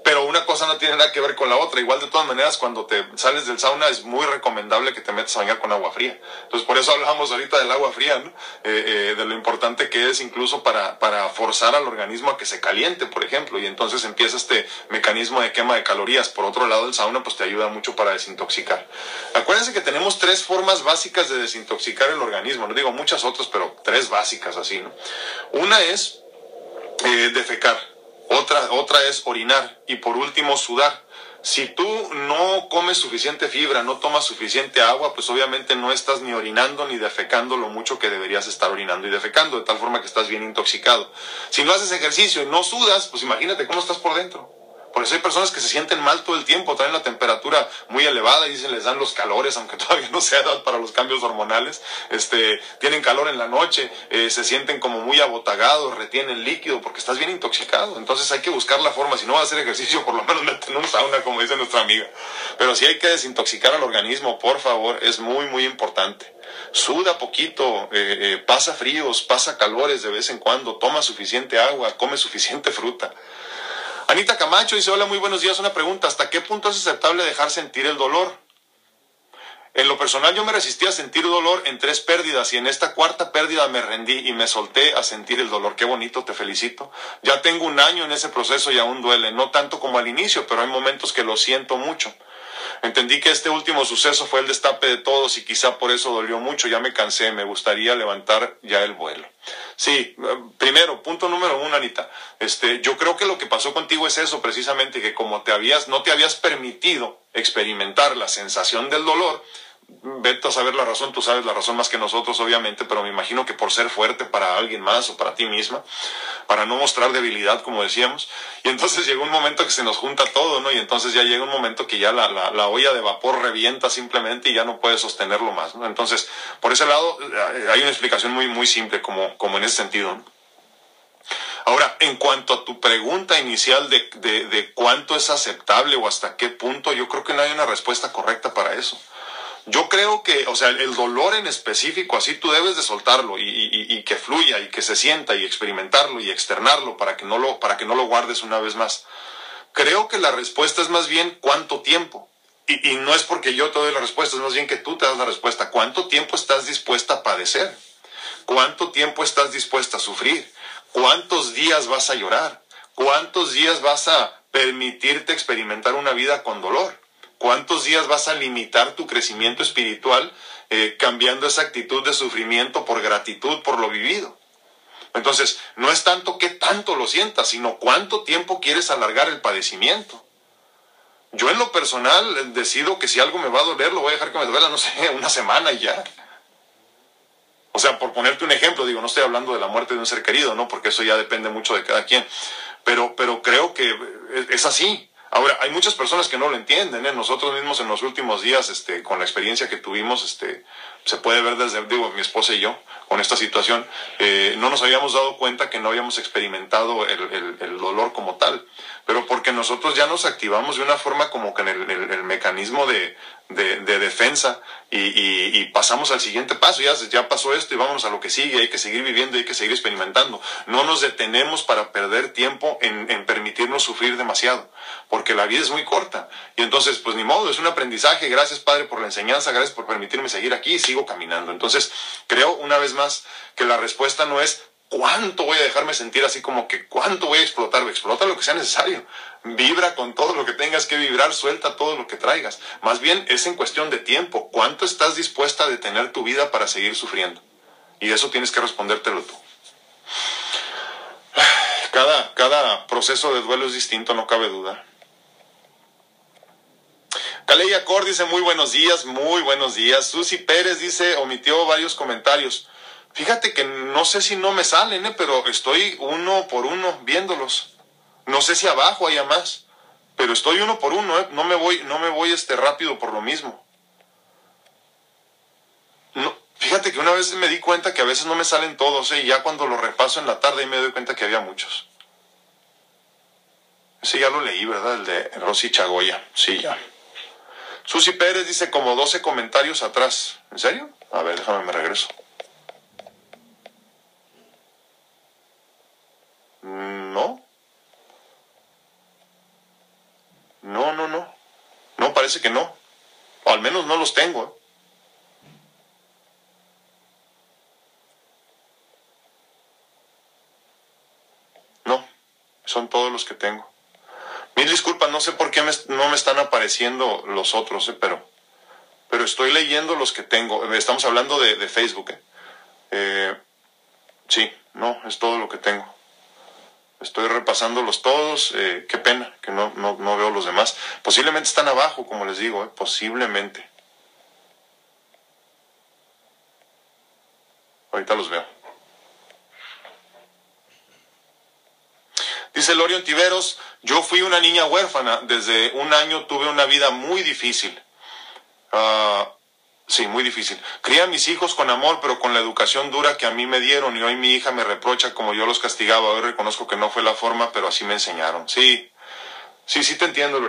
pero una cosa no tiene nada que ver con la otra. Igual de todas maneras, cuando te sales del sauna es muy recomendable que te metas a bañar con agua fría. Entonces, por eso hablamos ahorita del agua fría, ¿no? Eh, eh, de lo importante que es incluso para, para forzar al organismo a que se caliente, por ejemplo, y entonces empieza este mecanismo de quema de calorías. Por otro lado, el sauna pues te ayuda mucho para desintoxicar. Acuérdense que tenemos tres formas básicas de desintoxicar el organismo. No digo muchas otras, pero tres básicas así, ¿no? Una es eh, defecar otra, otra es orinar y por último sudar. Si tú no comes suficiente fibra, no tomas suficiente agua, pues obviamente no estás ni orinando ni defecando lo mucho que deberías estar orinando y defecando, de tal forma que estás bien intoxicado. Si no haces ejercicio y no sudas, pues imagínate cómo estás por dentro. Por eso hay personas que se sienten mal todo el tiempo, traen la temperatura muy elevada y dicen les dan los calores, aunque todavía no sea edad para los cambios hormonales. Este, tienen calor en la noche, eh, se sienten como muy abotagados, retienen líquido porque estás bien intoxicado. Entonces hay que buscar la forma, si no vas a hacer ejercicio, por lo menos mete en un sauna, como dice nuestra amiga. Pero si hay que desintoxicar al organismo, por favor, es muy, muy importante suda poquito, eh, eh, pasa fríos, pasa calores de vez en cuando, toma suficiente agua, come suficiente fruta. Anita Camacho dice, hola, muy buenos días. Una pregunta, ¿hasta qué punto es aceptable dejar sentir el dolor? En lo personal yo me resistí a sentir dolor en tres pérdidas y en esta cuarta pérdida me rendí y me solté a sentir el dolor. Qué bonito, te felicito. Ya tengo un año en ese proceso y aún duele, no tanto como al inicio, pero hay momentos que lo siento mucho. Entendí que este último suceso fue el destape de todos y quizá por eso dolió mucho. Ya me cansé, me gustaría levantar ya el vuelo. Sí, primero, punto número uno, Anita. Este, yo creo que lo que pasó contigo es eso, precisamente, que como te habías, no te habías permitido experimentar la sensación del dolor, vete a saber la razón, tú sabes la razón más que nosotros, obviamente, pero me imagino que por ser fuerte para alguien más o para ti misma, para no mostrar debilidad, como decíamos, y entonces llegó un momento que se nos junta todo, ¿no? Y entonces ya llega un momento que ya la, la, olla de vapor revienta simplemente y ya no puede sostenerlo más, ¿no? Entonces, por ese lado, eh, hay una explicación muy, muy simple, como, como en ese sentido, Ahora, en cuanto a tu pregunta inicial de, de, de cuánto es aceptable o hasta qué punto, yo creo que no hay una respuesta correcta para eso. Yo creo que, o sea, el dolor en específico, así tú debes de soltarlo y, que fluya y que se sienta y experimentarlo y externarlo para que, no lo, para que no lo guardes una vez más. Creo que la respuesta es más bien cuánto tiempo. Y, y no es porque yo te doy la respuesta, es más bien que tú te das la respuesta. ¿Cuánto tiempo estás dispuesta a padecer? ¿Cuánto tiempo estás dispuesta a sufrir? ¿Cuántos días vas a llorar? ¿Cuántos días vas a permitirte experimentar una vida con dolor? ¿Cuántos días vas a limitar tu crecimiento espiritual eh, cambiando esa actitud de sufrimiento por gratitud por lo vivido? Entonces, no es tanto que tanto lo sientas, sino cuánto tiempo quieres alargar el padecimiento. Yo en lo personal decido que si algo me va a doler, lo voy a dejar que me duela, no sé, una semana y ya. O sea, por ponerte un ejemplo, digo, no estoy hablando de la muerte de un ser querido, ¿no? Porque eso ya depende mucho de cada quien. Pero, pero creo que es así. Ahora, hay muchas personas que no lo entienden, ¿eh? Nosotros mismos en los últimos días, este, con la experiencia que tuvimos, este, se puede ver desde, digo, mi esposa y yo, con esta situación, eh, no nos habíamos dado cuenta que no habíamos experimentado el, dolor como tal, pero porque nosotros ya nos activamos de una forma como que en el, mecanismo de, de, defensa y, y, pasamos al siguiente paso, ya, ya pasó esto y vámonos a lo que sigue, hay que seguir viviendo, hay que seguir experimentando. No nos detenemos para perder tiempo en, permitirnos sufrir demasiado, porque la vida es muy corta. Y entonces, pues ni modo, es un aprendizaje, gracias Padre por la enseñanza, gracias por permitirme seguir aquí, sigo caminando. Entonces, creo una vez más que la respuesta no es ¿Cuánto voy a dejarme sentir así como que cuánto voy a explotar? Explota lo que sea necesario. Vibra con todo lo que tengas que vibrar, suelta todo lo que traigas. Más bien es en cuestión de tiempo. ¿Cuánto estás dispuesta a detener tu vida para seguir sufriendo? Y eso tienes que respondértelo tú. Cada, cada proceso de duelo es distinto, no cabe duda. Caleya Cor dice muy buenos días, muy buenos días. Susi Pérez dice, omitió varios comentarios. Fíjate que no sé si no me salen, ¿eh? pero estoy uno por uno viéndolos. No sé si abajo haya más, pero estoy uno por uno, ¿eh? no me voy, no me voy este rápido por lo mismo. No, fíjate que una vez me di cuenta que a veces no me salen todos, ¿eh? y ya cuando lo repaso en la tarde me doy cuenta que había muchos. Ese ya lo leí, ¿verdad? El de Rosy Chagoya. Sí, ya. Susi Pérez dice como 12 comentarios atrás. ¿En serio? A ver, déjame, me regreso. No, no, no. No, parece que no. Al menos no los tengo. ¿eh? No, son todos los que tengo. Mil disculpas, no sé por qué no me están apareciendo los otros, ¿eh? pero, pero estoy leyendo los que tengo. Estamos hablando de, Facebook. ¿eh? ¿eh? sí, no, es todo lo que tengo. Estoy repasándolos todos. Eh, qué pena que no, no, no, veo los demás. Posiblemente están abajo, como les digo, eh, posiblemente. Ahorita los veo. Dice Lorion Tiveros, yo fui una niña huérfana. Desde un año tuve una vida muy difícil. Uh, Sí, muy difícil. Cría a mis hijos con amor, pero con la educación dura que a mí me dieron y hoy mi hija me reprocha como yo los castigaba. Hoy reconozco que no fue la forma, pero así me enseñaron. Sí, sí, sí te entiendo,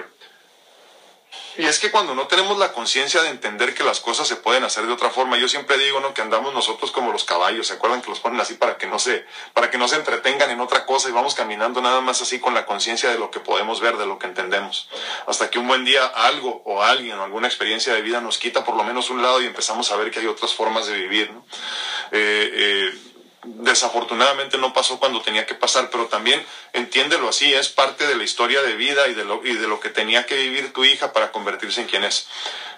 y es que cuando no tenemos la conciencia de entender que las cosas se pueden hacer de otra forma, yo siempre digo, ¿no? Que andamos nosotros como los caballos, ¿se acuerdan que los ponen así para que no se, para que no se entretengan en otra cosa y vamos caminando nada más así con la conciencia de lo que podemos ver, de lo que entendemos. Hasta que un buen día algo o alguien o alguna experiencia de vida nos quita por lo menos un lado y empezamos a ver que hay otras formas de vivir, ¿no? Eh, eh, desafortunadamente no pasó cuando tenía que pasar, pero también entiéndelo así, es parte de la historia de vida y de lo, y de lo que tenía que vivir tu hija para convertirse en quien es.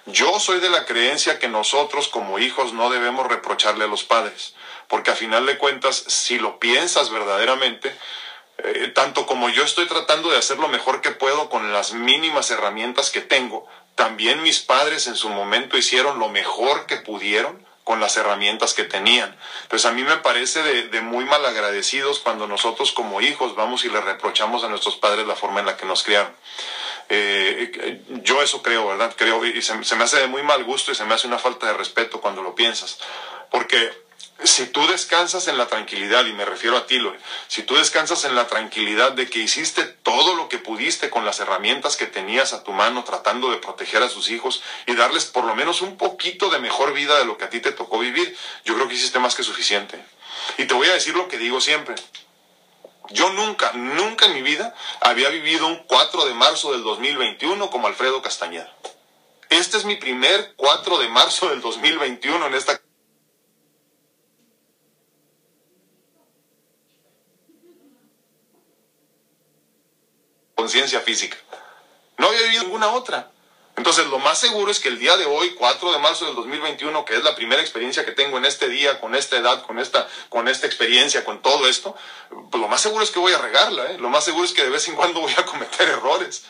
Yo soy de la creencia que nosotros como hijos no debemos reprocharle a los padres, porque a final de cuentas, si lo piensas verdaderamente, eh, tanto como yo estoy tratando de hacer lo mejor que puedo con las mínimas herramientas que tengo, también mis padres en su momento hicieron lo mejor que pudieron con las herramientas que tenían. Entonces a mí me parece de, de, muy mal agradecidos cuando nosotros como hijos vamos y le reprochamos a nuestros padres la forma en la que nos criaron. Eh, yo eso creo, ¿verdad? Creo y se, se me hace de muy mal gusto y se me hace una falta de respeto cuando lo piensas. Porque si tú descansas en la tranquilidad, y me refiero a ti, Lore, si tú descansas en la tranquilidad de que hiciste todo lo que pudiste con las herramientas que tenías a tu mano tratando de proteger a sus hijos y darles por lo menos un poquito de mejor vida de lo que a ti te tocó vivir, yo creo que hiciste más que suficiente. Y te voy a decir lo que digo siempre. Yo nunca, nunca en mi vida había vivido un 4 de marzo del 2021 como Alfredo Castañeda. Este es mi primer 4 de marzo del 2021 en esta conciencia física. No había vivido ninguna otra. Entonces, lo más seguro es que el día de hoy, 4 de marzo del 2021, que es la primera experiencia que tengo en este día, con esta edad, con esta, con esta experiencia, con todo esto, pues lo más seguro es que voy a regarla, ¿eh? Lo más seguro es que de vez en cuando voy a cometer errores.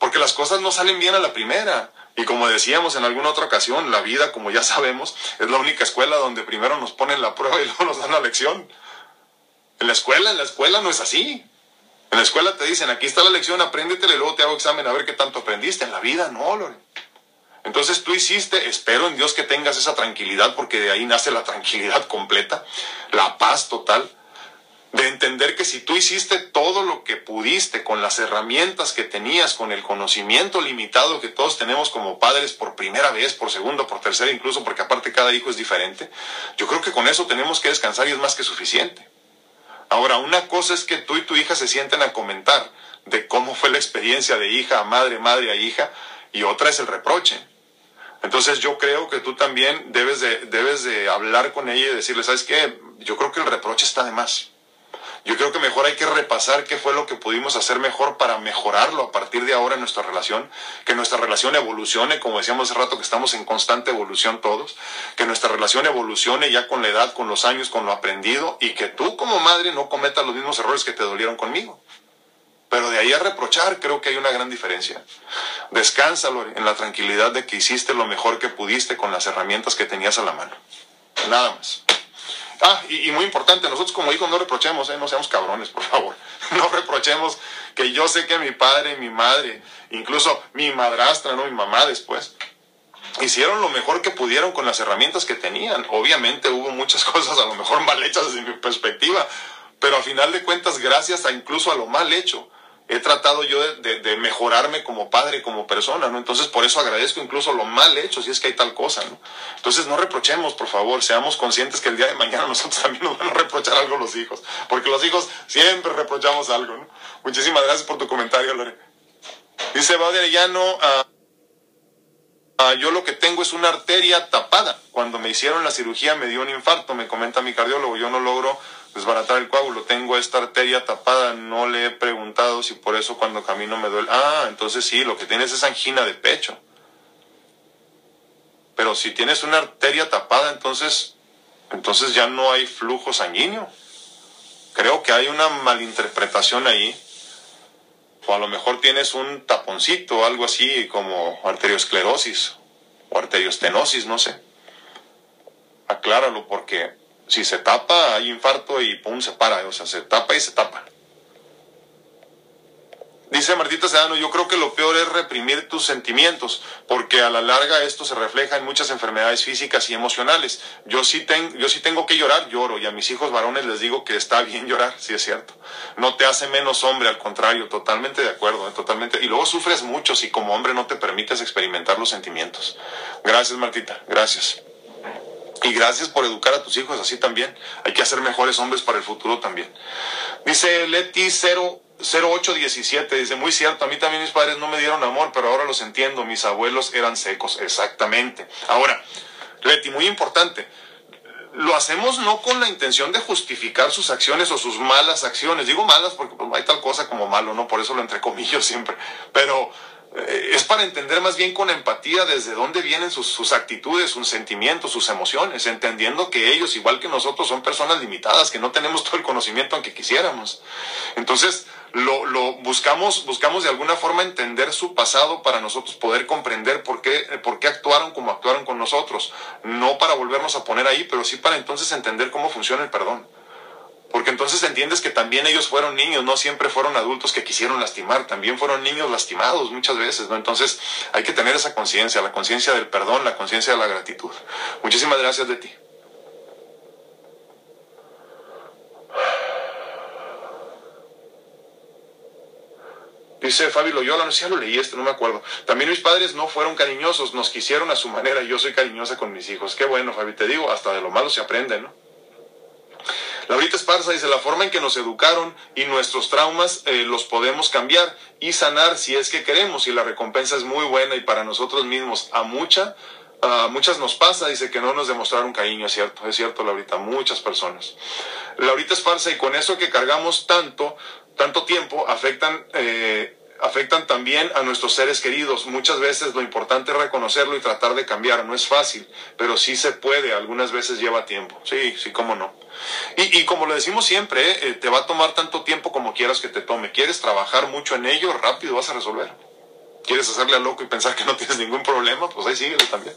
Porque las cosas no salen bien a la primera. Y como decíamos en alguna otra ocasión, la vida, como ya sabemos, es la única escuela donde primero nos ponen la prueba y luego nos dan la lección. En la escuela, en la escuela no es así. En la escuela te dicen, aquí está la lección, apréndetela y luego te hago examen a ver qué tanto aprendiste. En la vida no, Lore. Entonces tú hiciste, espero en Dios que tengas esa tranquilidad, porque de ahí nace la tranquilidad completa, la paz total de entender que si tú hiciste todo lo que pudiste con las herramientas que tenías, con el conocimiento limitado que todos tenemos como padres por primera vez, por segunda, por tercera, incluso porque aparte cada hijo es diferente, yo creo que con eso tenemos que descansar y es más que suficiente. Ahora, una cosa es que tú y tu hija se sienten a comentar de cómo fue la experiencia de hija a madre, madre a hija, y otra es el reproche. Entonces yo creo que tú también debes de, debes de hablar con ella y decirle, ¿sabes qué? Yo creo que el reproche está de más. Yo creo que mejor hay que repasar qué fue lo que pudimos hacer mejor para mejorarlo a partir de ahora en nuestra relación, que nuestra relación evolucione, como decíamos hace rato que estamos en constante evolución todos, que nuestra relación evolucione ya con la edad, con los años, con lo aprendido y que tú como madre no cometas los mismos errores que te dolieron conmigo. Pero de ahí a reprochar, creo que hay una gran diferencia. Descánsalo en la tranquilidad de que hiciste lo mejor que pudiste con las herramientas que tenías a la mano. Nada más. Ah, y, muy importante, nosotros como hijos no reprochemos, ¿eh? no seamos cabrones, por favor. No reprochemos que yo sé que mi padre, mi madre, incluso mi madrastra, ¿no? Mi mamá después, hicieron lo mejor que pudieron con las herramientas que tenían. Obviamente hubo muchas cosas a lo mejor mal hechas desde mi perspectiva, pero a final de cuentas, gracias a incluso a lo mal hecho, he tratado yo de, mejorarme como padre, como persona, ¿no? Entonces, por eso agradezco incluso lo mal hecho, si es que hay tal cosa, ¿no? Entonces, no reprochemos, por favor, seamos conscientes que el día de mañana nosotros también nos van a reprochar algo los hijos, porque los hijos siempre reprochamos algo, ¿no? Muchísimas gracias por tu comentario, Lore. Dice Baudia Llano, ah, ah, yo lo que tengo es una arteria tapada. Cuando me hicieron la cirugía me dio un infarto, me comenta mi cardiólogo, yo no logro desbaratar el coágulo, tengo esta arteria tapada, no le he preguntado si por eso cuando camino me duele. Ah, entonces sí, lo que tienes es angina de pecho. Pero si tienes una arteria tapada, entonces, entonces ya no hay flujo sanguíneo. Creo que hay una malinterpretación ahí. O a lo mejor tienes un taponcito, algo así como arteriosclerosis o arteriostenosis, no sé. Acláralo porque si se tapa, hay infarto y pum, se para, o sea, se tapa y se tapa. Dice Martita Sedano, yo creo que lo peor es reprimir tus sentimientos, porque a la larga esto se refleja en muchas enfermedades físicas y emocionales. Yo sí, yo sí tengo que llorar, lloro, y a mis hijos varones les digo que está bien llorar, sí es cierto. No te hace menos hombre, al contrario, totalmente de acuerdo, ¿eh? totalmente. Y luego sufres mucho si como hombre no te permites experimentar los sentimientos. Gracias, Martita, gracias. Y gracias por educar a tus hijos así también. Hay que hacer mejores hombres para el futuro también. Dice Leti 0817, dice, muy cierto, a mí también mis padres no me dieron amor, pero ahora los entiendo, mis abuelos eran secos, exactamente. Ahora, Leti, muy importante, lo hacemos no con la intención de justificar sus acciones o sus malas acciones. Digo malas porque pues, hay tal cosa como malo, ¿no? Por eso lo entrecomillo siempre. Pero es para entender más bien con empatía desde dónde vienen sus, actitudes, sus sentimientos, sus emociones, entendiendo que ellos, igual que nosotros, son personas limitadas, que no tenemos todo el conocimiento aunque quisiéramos. Entonces, lo, lo, buscamos, buscamos de alguna forma entender su pasado para nosotros poder comprender por qué, por qué actuaron como actuaron con nosotros. No para volvernos a poner ahí, pero sí para entonces entender cómo funciona el perdón. Porque entonces entiendes que también ellos fueron niños, no siempre fueron adultos que quisieron lastimar, también fueron niños lastimados muchas veces, ¿no? Entonces hay que tener esa conciencia, la conciencia del perdón, la conciencia de la gratitud. Muchísimas gracias de ti. Dice Fabio Loyola, no sé si ya lo leí esto, no me acuerdo. También mis padres no fueron cariñosos, nos quisieron a su manera. Yo soy cariñosa con mis hijos. Qué bueno, Fabi, te digo, hasta de lo malo se aprende, ¿no? Laurita Esparza dice, la forma en que nos educaron y nuestros traumas eh, los podemos cambiar y sanar si es que queremos y la recompensa es muy buena y para nosotros mismos a mucha, muchas nos pasa, dice que no nos demostraron cariño, es cierto, es cierto Laurita, muchas personas. Laurita Esparza y con eso que cargamos tanto, tanto tiempo, afectan... Eh, afectan también a nuestros seres queridos. Muchas veces lo importante es reconocerlo y tratar de cambiar. No es fácil, pero sí se puede. Algunas veces lleva tiempo. Sí, sí, cómo no. Y, como lo decimos siempre, ¿eh? Eh, te va a tomar tanto tiempo como quieras que te tome. ¿Quieres trabajar mucho en ello? Rápido vas a resolver. ¿Quieres hacerle a loco y pensar que no tienes ningún problema? Pues ahí síguele también.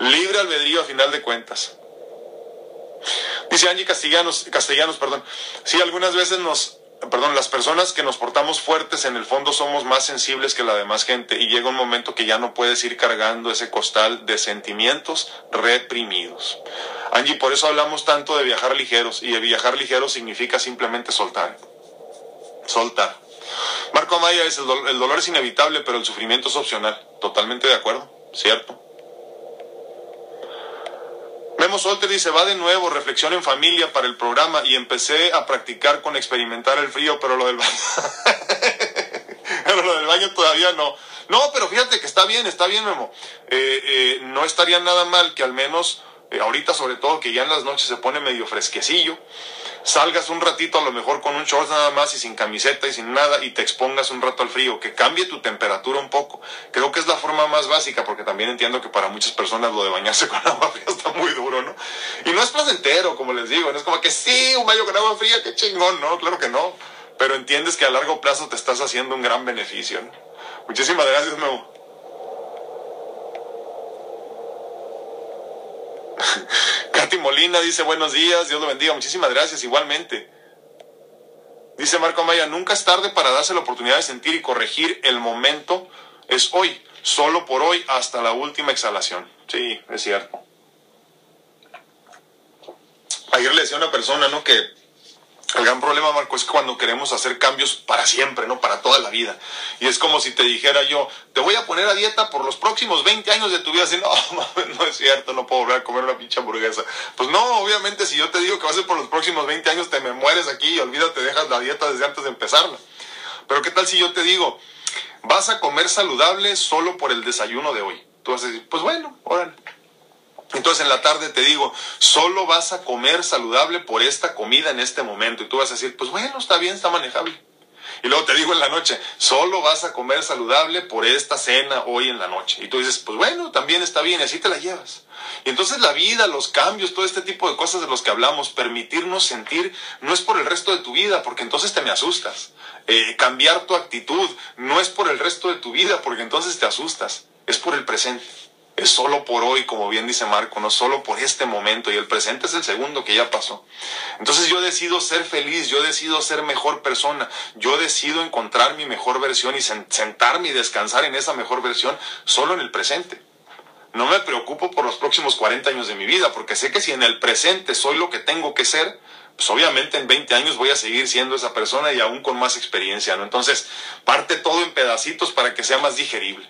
Libre albedrío a final de cuentas. Dice Angie Castellanos, Castellanos, perdón. Sí, algunas veces nos, perdón, las personas que nos portamos fuertes en el fondo somos más sensibles que la demás gente y llega un momento que ya no puedes ir cargando ese costal de sentimientos reprimidos. Angie, por eso hablamos tanto de viajar ligeros y de viajar ligeros significa simplemente soltar. Soltar. Marco Amaya dice, el dolor es inevitable, pero el sufrimiento es opcional. Totalmente de acuerdo, ¿cierto? Memo Solter dice, va de nuevo, reflexión en familia para el programa y empecé a practicar con experimentar el frío, pero lo del baño, pero lo del baño todavía no. No, pero fíjate que está bien, está bien, Memo. Eh, eh, no estaría nada mal que al menos, eh, ahorita sobre todo que ya en las noches se pone medio fresquecillo, salgas un ratito a lo mejor con un short nada más y sin camiseta y sin nada y te expongas un rato al frío, que cambie tu temperatura un poco. Creo que es la forma más básica porque también entiendo que para muchas personas lo de bañarse con agua fría está muy duro, ¿no? Y no es placentero, como les digo, no es como que sí, un baño con agua fría, qué chingón, no, claro que no. Pero entiendes que a largo plazo te estás haciendo un gran beneficio, ¿no? Muchísimas gracias, Memo. Katy Molina dice buenos días, Dios lo bendiga, muchísimas gracias, igualmente. Dice Marco Amaya, nunca es tarde para darse la oportunidad de sentir y corregir el momento, es hoy, solo por hoy hasta la última exhalación. Sí, es cierto. Ayer le decía a una persona, ¿no? Que el gran problema, Marco, es cuando queremos hacer cambios para siempre, ¿no? Para toda la vida. Y es como si te dijera yo, te voy a poner a dieta por los próximos 20 años de tu vida. Así, no, no es cierto, no puedo volver a comer una pinche hamburguesa. Pues no, obviamente, si yo te digo que va a ser por los próximos 20 años, te me mueres aquí y olvídate, dejas la dieta desde antes de empezarla. Pero ¿qué tal si yo te digo, vas a comer saludable solo por el desayuno de hoy? Tú vas a decir, pues bueno, órale. Entonces en la tarde te digo, solo vas a comer saludable por esta comida en este momento. Y tú vas a decir, pues bueno, está bien, está manejable. Y luego te digo en la noche, solo vas a comer saludable por esta cena hoy en la noche. Y tú dices, pues bueno, también está bien, y así te la llevas. Y entonces la vida, los cambios, todo este tipo de cosas de los que hablamos, permitirnos sentir, no es por el resto de tu vida, porque entonces te me asustas. Eh, cambiar tu actitud, no es por el resto de tu vida, porque entonces te asustas. Es por el presente es solo por hoy, como bien dice Marco, no solo por este momento y el presente es el segundo que ya pasó. Entonces yo decido ser feliz, yo decido ser mejor persona, yo decido encontrar mi mejor versión y sentarme y descansar en esa mejor versión solo en el presente. No me preocupo por los próximos 40 años de mi vida, porque sé que si en el presente soy lo que tengo que ser, pues obviamente en 20 años voy a seguir siendo esa persona y aún con más experiencia, ¿no? Entonces, parte todo en pedacitos para que sea más digerible.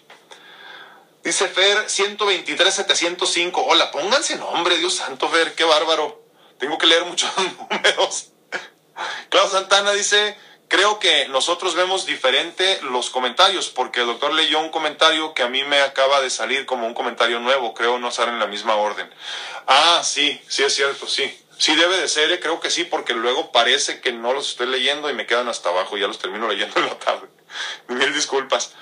Dice Fer 123-705. Hola, pónganse nombre, Dios santo, Fer, qué bárbaro. Tengo que leer muchos números. Claudio Santana dice, creo que nosotros vemos diferente los comentarios, porque el doctor leyó un comentario que a mí me acaba de salir como un comentario nuevo, creo no estar en la misma orden. Ah, sí, sí es cierto, sí. Sí debe de ser, eh, creo que sí, porque luego parece que no los estoy leyendo y me quedan hasta abajo, ya los termino leyendo en la tarde. Mil disculpas.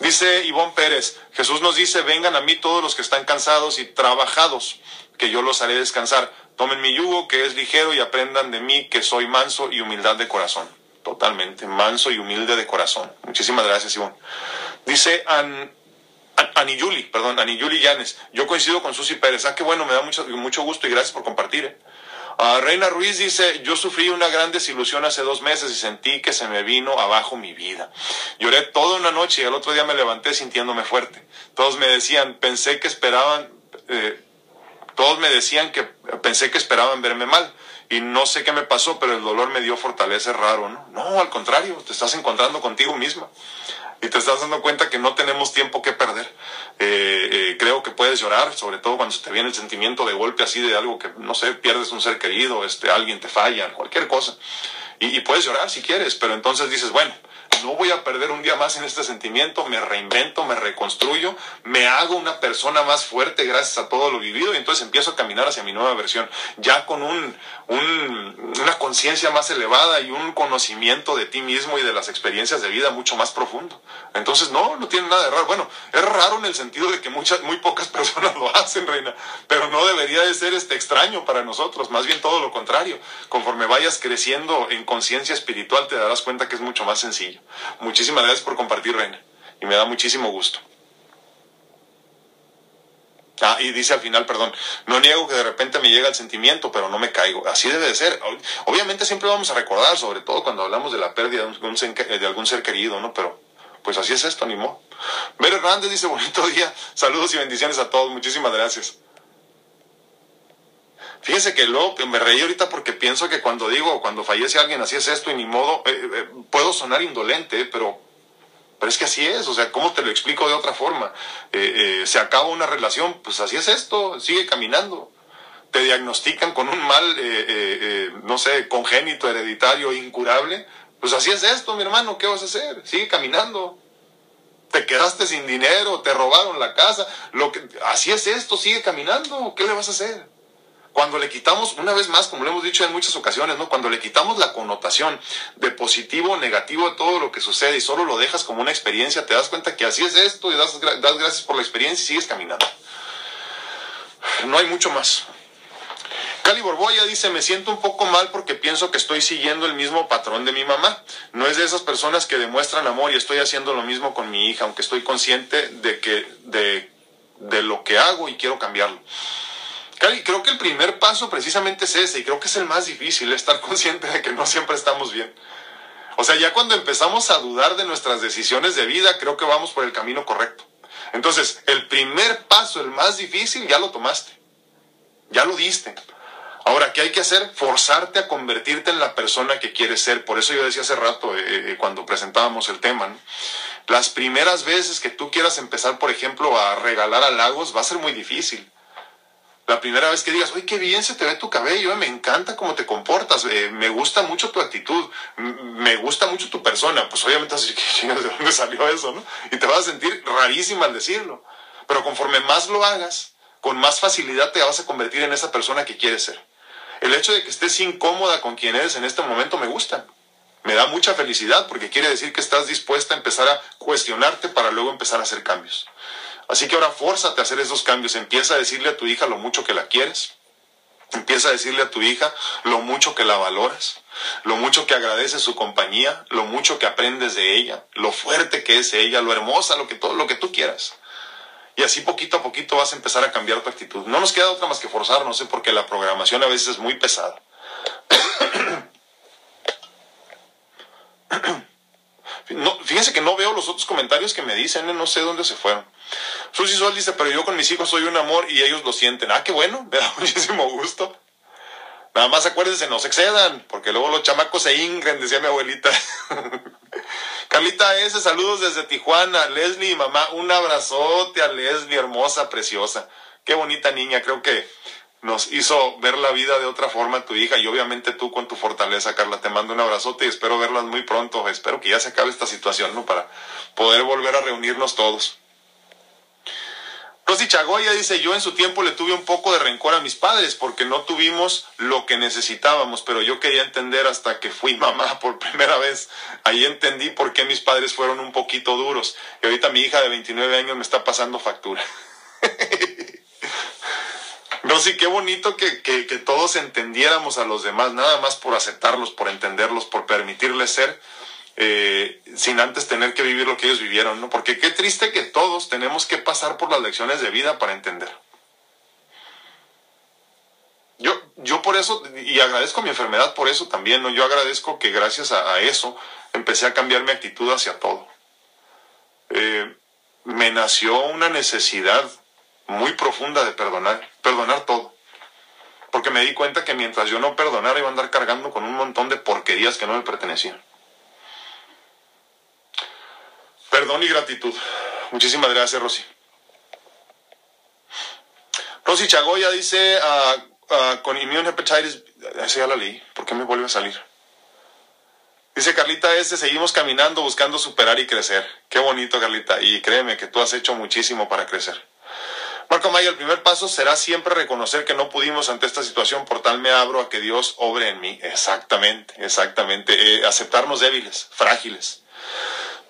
Dice Ivonne Pérez, Jesús nos dice, vengan a mí todos los que están cansados y trabajados, que yo los haré descansar. Tomen mi yugo, que es ligero, y aprendan de mí, que soy manso y humildad de corazón. Totalmente, manso y humilde de corazón. Muchísimas gracias, Ivonne. Dice An, Yuli, perdón, Yuli Llanes. Yo coincido con Susi Pérez. Ah, qué bueno, me da mucho, mucho gusto y gracias por compartir. ¿eh? Reina Ruiz dice, yo sufrí una gran desilusión hace dos meses y sentí que se me vino abajo mi vida. Lloré toda una noche y al otro día me levanté sintiéndome fuerte. Todos me decían, pensé que esperaban, eh, todos me decían que pensé que esperaban verme mal. Y no sé qué me pasó, pero el dolor me dio fortaleza raro, ¿no? No, al contrario, te estás encontrando contigo misma y te estás dando cuenta que no tenemos tiempo que perder. Eh, eh, creo que puedes llorar, sobre todo cuando te viene el sentimiento de golpe así de algo que, no sé, pierdes un ser querido, este, alguien te falla, cualquier cosa. y puedes llorar si quieres, pero entonces dices, bueno, no voy a perder un día más en este sentimiento, me reinvento, me reconstruyo, me hago una persona más fuerte gracias a todo lo vivido y entonces empiezo a caminar hacia mi nueva versión, ya con un, una conciencia más elevada y un conocimiento de ti mismo y de las experiencias de vida mucho más profundo. Entonces, no, no tiene nada de raro. Bueno, es raro en el sentido de que muchas, muy pocas personas lo hacen, reina, pero no debería de ser este extraño para nosotros, más bien todo lo contrario. Conforme vayas creciendo en conciencia espiritual te darás cuenta que es mucho más sencillo. Muchísimas gracias por compartir, Reina. y me da muchísimo gusto. Ah, y dice al final, perdón, no niego que de repente me llega el sentimiento, pero no me caigo. Así debe de ser. Obviamente siempre vamos a recordar, sobre todo cuando hablamos de la pérdida de, algún ser querido, ¿no? Pero pues así es esto, ni modo. Ver Hernández dice, bonito día, saludos y bendiciones a todos, muchísimas gracias. Fíjense que luego me reí ahorita porque pienso que cuando digo, cuando fallece alguien, así es esto y ni modo, eh, eh, puedo sonar indolente, pero pero es que así es, o sea, ¿cómo te lo explico de otra forma? Eh, se acaba una relación, pues así es esto, sigue caminando. Te diagnostican con un mal, no sé, congénito, hereditario, incurable. Pues así es esto, mi hermano, ¿qué vas a hacer? Sigue caminando. Te quedaste sin dinero, te robaron la casa, lo que, así es esto, sigue caminando, ¿qué le vas a hacer? Cuando le quitamos, una vez más, como lo hemos dicho en muchas ocasiones, ¿no? Cuando le quitamos la connotación de positivo o negativo a todo lo que sucede y solo lo dejas como una experiencia, te das cuenta que así es esto y das, gracias por la experiencia y sigues caminando. No hay mucho más. Cali Borboya dice, me siento un poco mal porque pienso que estoy siguiendo el mismo patrón de mi mamá. No es de esas personas que demuestran amor y estoy haciendo lo mismo con mi hija, aunque estoy consciente de que de lo que hago y quiero cambiarlo. Cali, creo que el primer paso precisamente es ese, y creo que es el más difícil, estar consciente de que no siempre estamos bien. O sea, ya cuando empezamos a dudar de nuestras decisiones de vida, creo que vamos por el camino correcto. Entonces, el primer paso, el más difícil, ya lo tomaste. Ya lo diste. Ahora, ¿qué hay que hacer? Forzarte a convertirte en la persona que quieres ser. Por eso yo decía hace rato, eh, eh, cuando presentábamos el tema, ¿no? las primeras veces que tú quieras empezar, por ejemplo, a regalar halagos, va a ser muy difícil la primera vez que digas, oye, qué bien se te ve tu cabello, eh, me encanta cómo te comportas, eh, me gusta mucho tu actitud, me gusta mucho tu persona, pues obviamente así, ¿de dónde salió eso, no? Y te vas a sentir rarísima al decirlo. Pero conforme más lo hagas, con más facilidad te vas a convertir en esa persona que quieres ser. El hecho de que estés incómoda con quien eres en este momento me gusta. Me da mucha felicidad porque quiere decir que estás dispuesta a empezar a cuestionarte para luego empezar a hacer cambios. Así que ahora fórzate a hacer esos cambios. Empieza a decirle a tu hija lo mucho que la quieres. Empieza a decirle a tu hija lo mucho que la valoras, lo mucho que agradeces su compañía, lo mucho que aprendes de ella, lo fuerte que es ella, lo hermosa, lo que todo lo que tú quieras. Y así poquito a poquito vas a empezar a cambiar tu actitud. No nos queda otra más que forzarnos, sé porque la programación a veces es muy pesada. No, fíjense que no veo los otros comentarios que me dicen, ¿eh? no sé dónde se fueron. Susi Sol dice, pero yo con mis hijos soy un amor y ellos lo sienten. Ah, qué bueno, me da muchísimo gusto. Nada más acuérdense, no se excedan, porque luego los chamacos se ingren, decía mi abuelita. Carlita S, saludos desde Tijuana. Leslie, mamá, un abrazote a Leslie, hermosa, preciosa. Qué bonita niña, creo que nos hizo ver la vida de otra forma tu hija y obviamente tú con tu fortaleza, Carla. Te mando un abrazote y espero verlas muy pronto. Espero que ya se acabe esta situación, ¿no? Para poder volver a reunirnos todos. Rosy Chagoya dice, yo en su tiempo le tuve un poco de rencor a mis padres porque no tuvimos lo que necesitábamos, pero yo quería entender hasta que fui mamá por primera vez. Ahí entendí por qué mis padres fueron un poquito duros. Y ahorita mi hija de 29 años me está pasando factura. No, sí, qué bonito que, que, todos entendiéramos a los demás, nada más por aceptarlos, por entenderlos, por permitirles ser, eh, sin antes tener que vivir lo que ellos vivieron, ¿no? Porque qué triste que todos tenemos que pasar por las lecciones de vida para entender. Yo, yo por eso, y agradezco mi enfermedad por eso también, ¿no? Yo agradezco que gracias a, eso empecé a cambiar mi actitud hacia todo. Eh, me nació una necesidad muy profunda de perdonar, perdonar todo. Porque me di cuenta que mientras yo no perdonara iba a andar cargando con un montón de porquerías que no me pertenecían. Perdón y gratitud. Muchísimas gracias, Rosy. Rosy Chagoya dice, uh, con immune hepatitis, esa ya la leí, ¿por qué me vuelve a salir? Dice Carlita este, seguimos caminando buscando superar y crecer. Qué bonito, Carlita. Y créeme que tú has hecho muchísimo para crecer. Marco Maya, el primer paso será siempre reconocer que no pudimos ante esta situación, por tal me abro a que Dios obre en mí. Exactamente, exactamente. Eh, aceptarnos débiles, frágiles.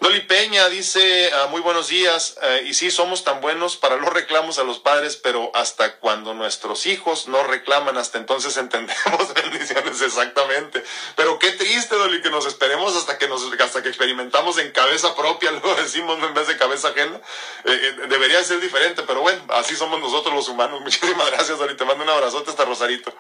Doli Peña dice, ah, muy buenos días, eh, y sí, somos tan buenos para los reclamos a los padres, pero hasta cuando nuestros hijos no reclaman, hasta entonces entendemos bendiciones exactamente. Pero qué triste, Doli, que nos esperemos hasta que, nos, hasta que experimentamos en cabeza propia, lo decimos en vez de cabeza ajena. Eh, eh, debería ser diferente, pero bueno, así somos nosotros los humanos. Muchísimas gracias, Doli, te mando un abrazote hasta Rosarito.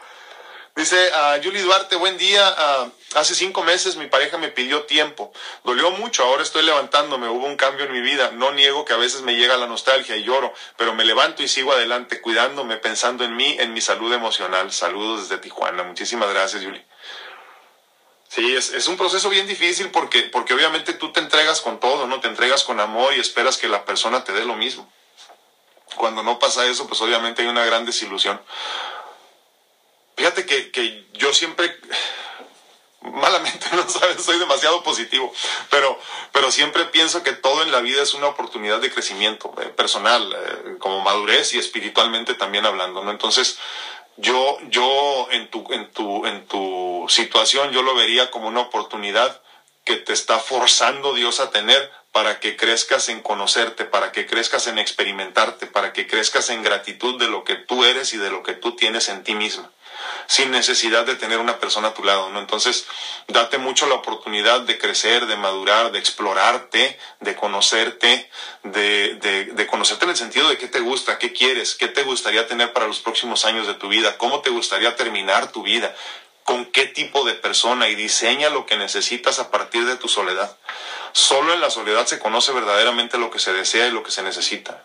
Dice a uh, Julie Duarte, buen día. Uh, hace cinco meses mi pareja me pidió tiempo. Dolió mucho, ahora estoy levantándome. Hubo un cambio en mi vida. No niego que a veces me llega la nostalgia y lloro, pero me levanto y sigo adelante, cuidándome, pensando en mí, en mi salud emocional. Saludos desde Tijuana. Muchísimas gracias, Julie. Sí, es, es, un proceso bien difícil porque, porque obviamente tú te entregas con todo, ¿no? Te entregas con amor y esperas que la persona te dé lo mismo. Cuando no pasa eso, pues obviamente hay una gran desilusión. Fíjate que, que yo siempre, malamente, no sabes, soy demasiado positivo, pero, pero siempre pienso que todo en la vida es una oportunidad de crecimiento eh, personal, eh, como madurez y espiritualmente también hablando, ¿no? Entonces, yo, yo en tu, en tu, en tu situación, yo lo vería como una oportunidad que te está forzando Dios a tener para que crezcas en conocerte, para que crezcas en experimentarte, para que crezcas en gratitud de lo que tú eres y de lo que tú tienes en ti misma sin necesidad de tener una persona a tu lado, ¿no? Entonces, date mucho la oportunidad de crecer, de madurar, de explorarte, de conocerte, de, de, conocerte en el sentido de qué te gusta, qué quieres, qué te gustaría tener para los próximos años de tu vida, cómo te gustaría terminar tu vida, con qué tipo de persona y diseña lo que necesitas a partir de tu soledad. Solo en la soledad se conoce verdaderamente lo que se desea y lo que se necesita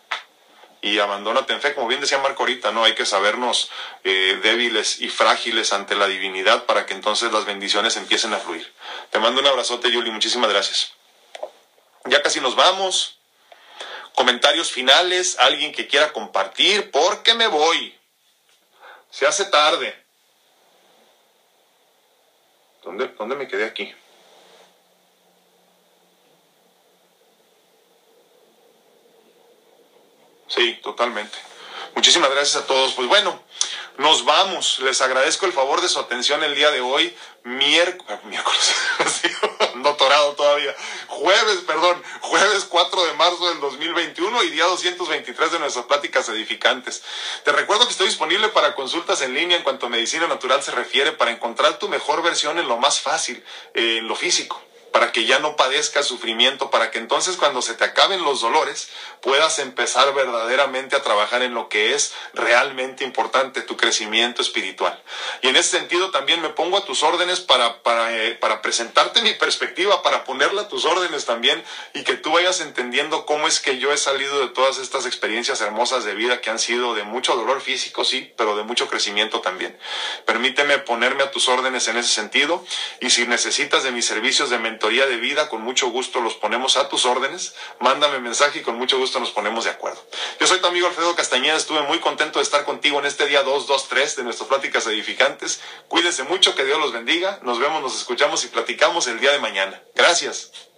y abandónate en fe, como bien decía Marco ahorita, ¿no? Hay que sabernos eh, débiles y frágiles ante la divinidad para que entonces las bendiciones empiecen a fluir. Te mando un abrazote, Yuli, muchísimas gracias. Ya casi nos vamos. Comentarios finales, alguien que quiera compartir, porque me voy. Se hace tarde. ¿Dónde, dónde me quedé aquí? Sí, totalmente. Muchísimas gracias a todos. Pues bueno, nos vamos. Les agradezco el favor de su atención el día de hoy. Miércoles, miércoles, doctorado todavía. Jueves, perdón, jueves 4 de marzo del 2021 y día 223 de nuestras pláticas edificantes. Te recuerdo que estoy disponible para consultas en línea en cuanto a medicina natural se refiere para encontrar tu mejor versión en lo más fácil, en lo físico para que ya no padezcas sufrimiento, para que entonces cuando se te acaben los dolores puedas empezar verdaderamente a trabajar en lo que es realmente importante, tu crecimiento espiritual. Y en ese sentido también me pongo a tus órdenes para, para, eh, para presentarte mi perspectiva, para ponerla a tus órdenes también y que tú vayas entendiendo cómo es que yo he salido de todas estas experiencias hermosas de vida que han sido de mucho dolor físico, sí, pero de mucho crecimiento también. Permíteme ponerme a tus órdenes en ese sentido y si necesitas de mis servicios de mentoría, de vida, con mucho gusto los ponemos a tus órdenes. Mándame mensaje y con mucho gusto nos ponemos de acuerdo. Yo soy tu amigo Alfredo Castañeda, estuve muy contento de estar contigo en este día 223 de nuestras pláticas edificantes. Cuídense mucho, que Dios los bendiga. Nos vemos, nos escuchamos y platicamos el día de mañana. Gracias.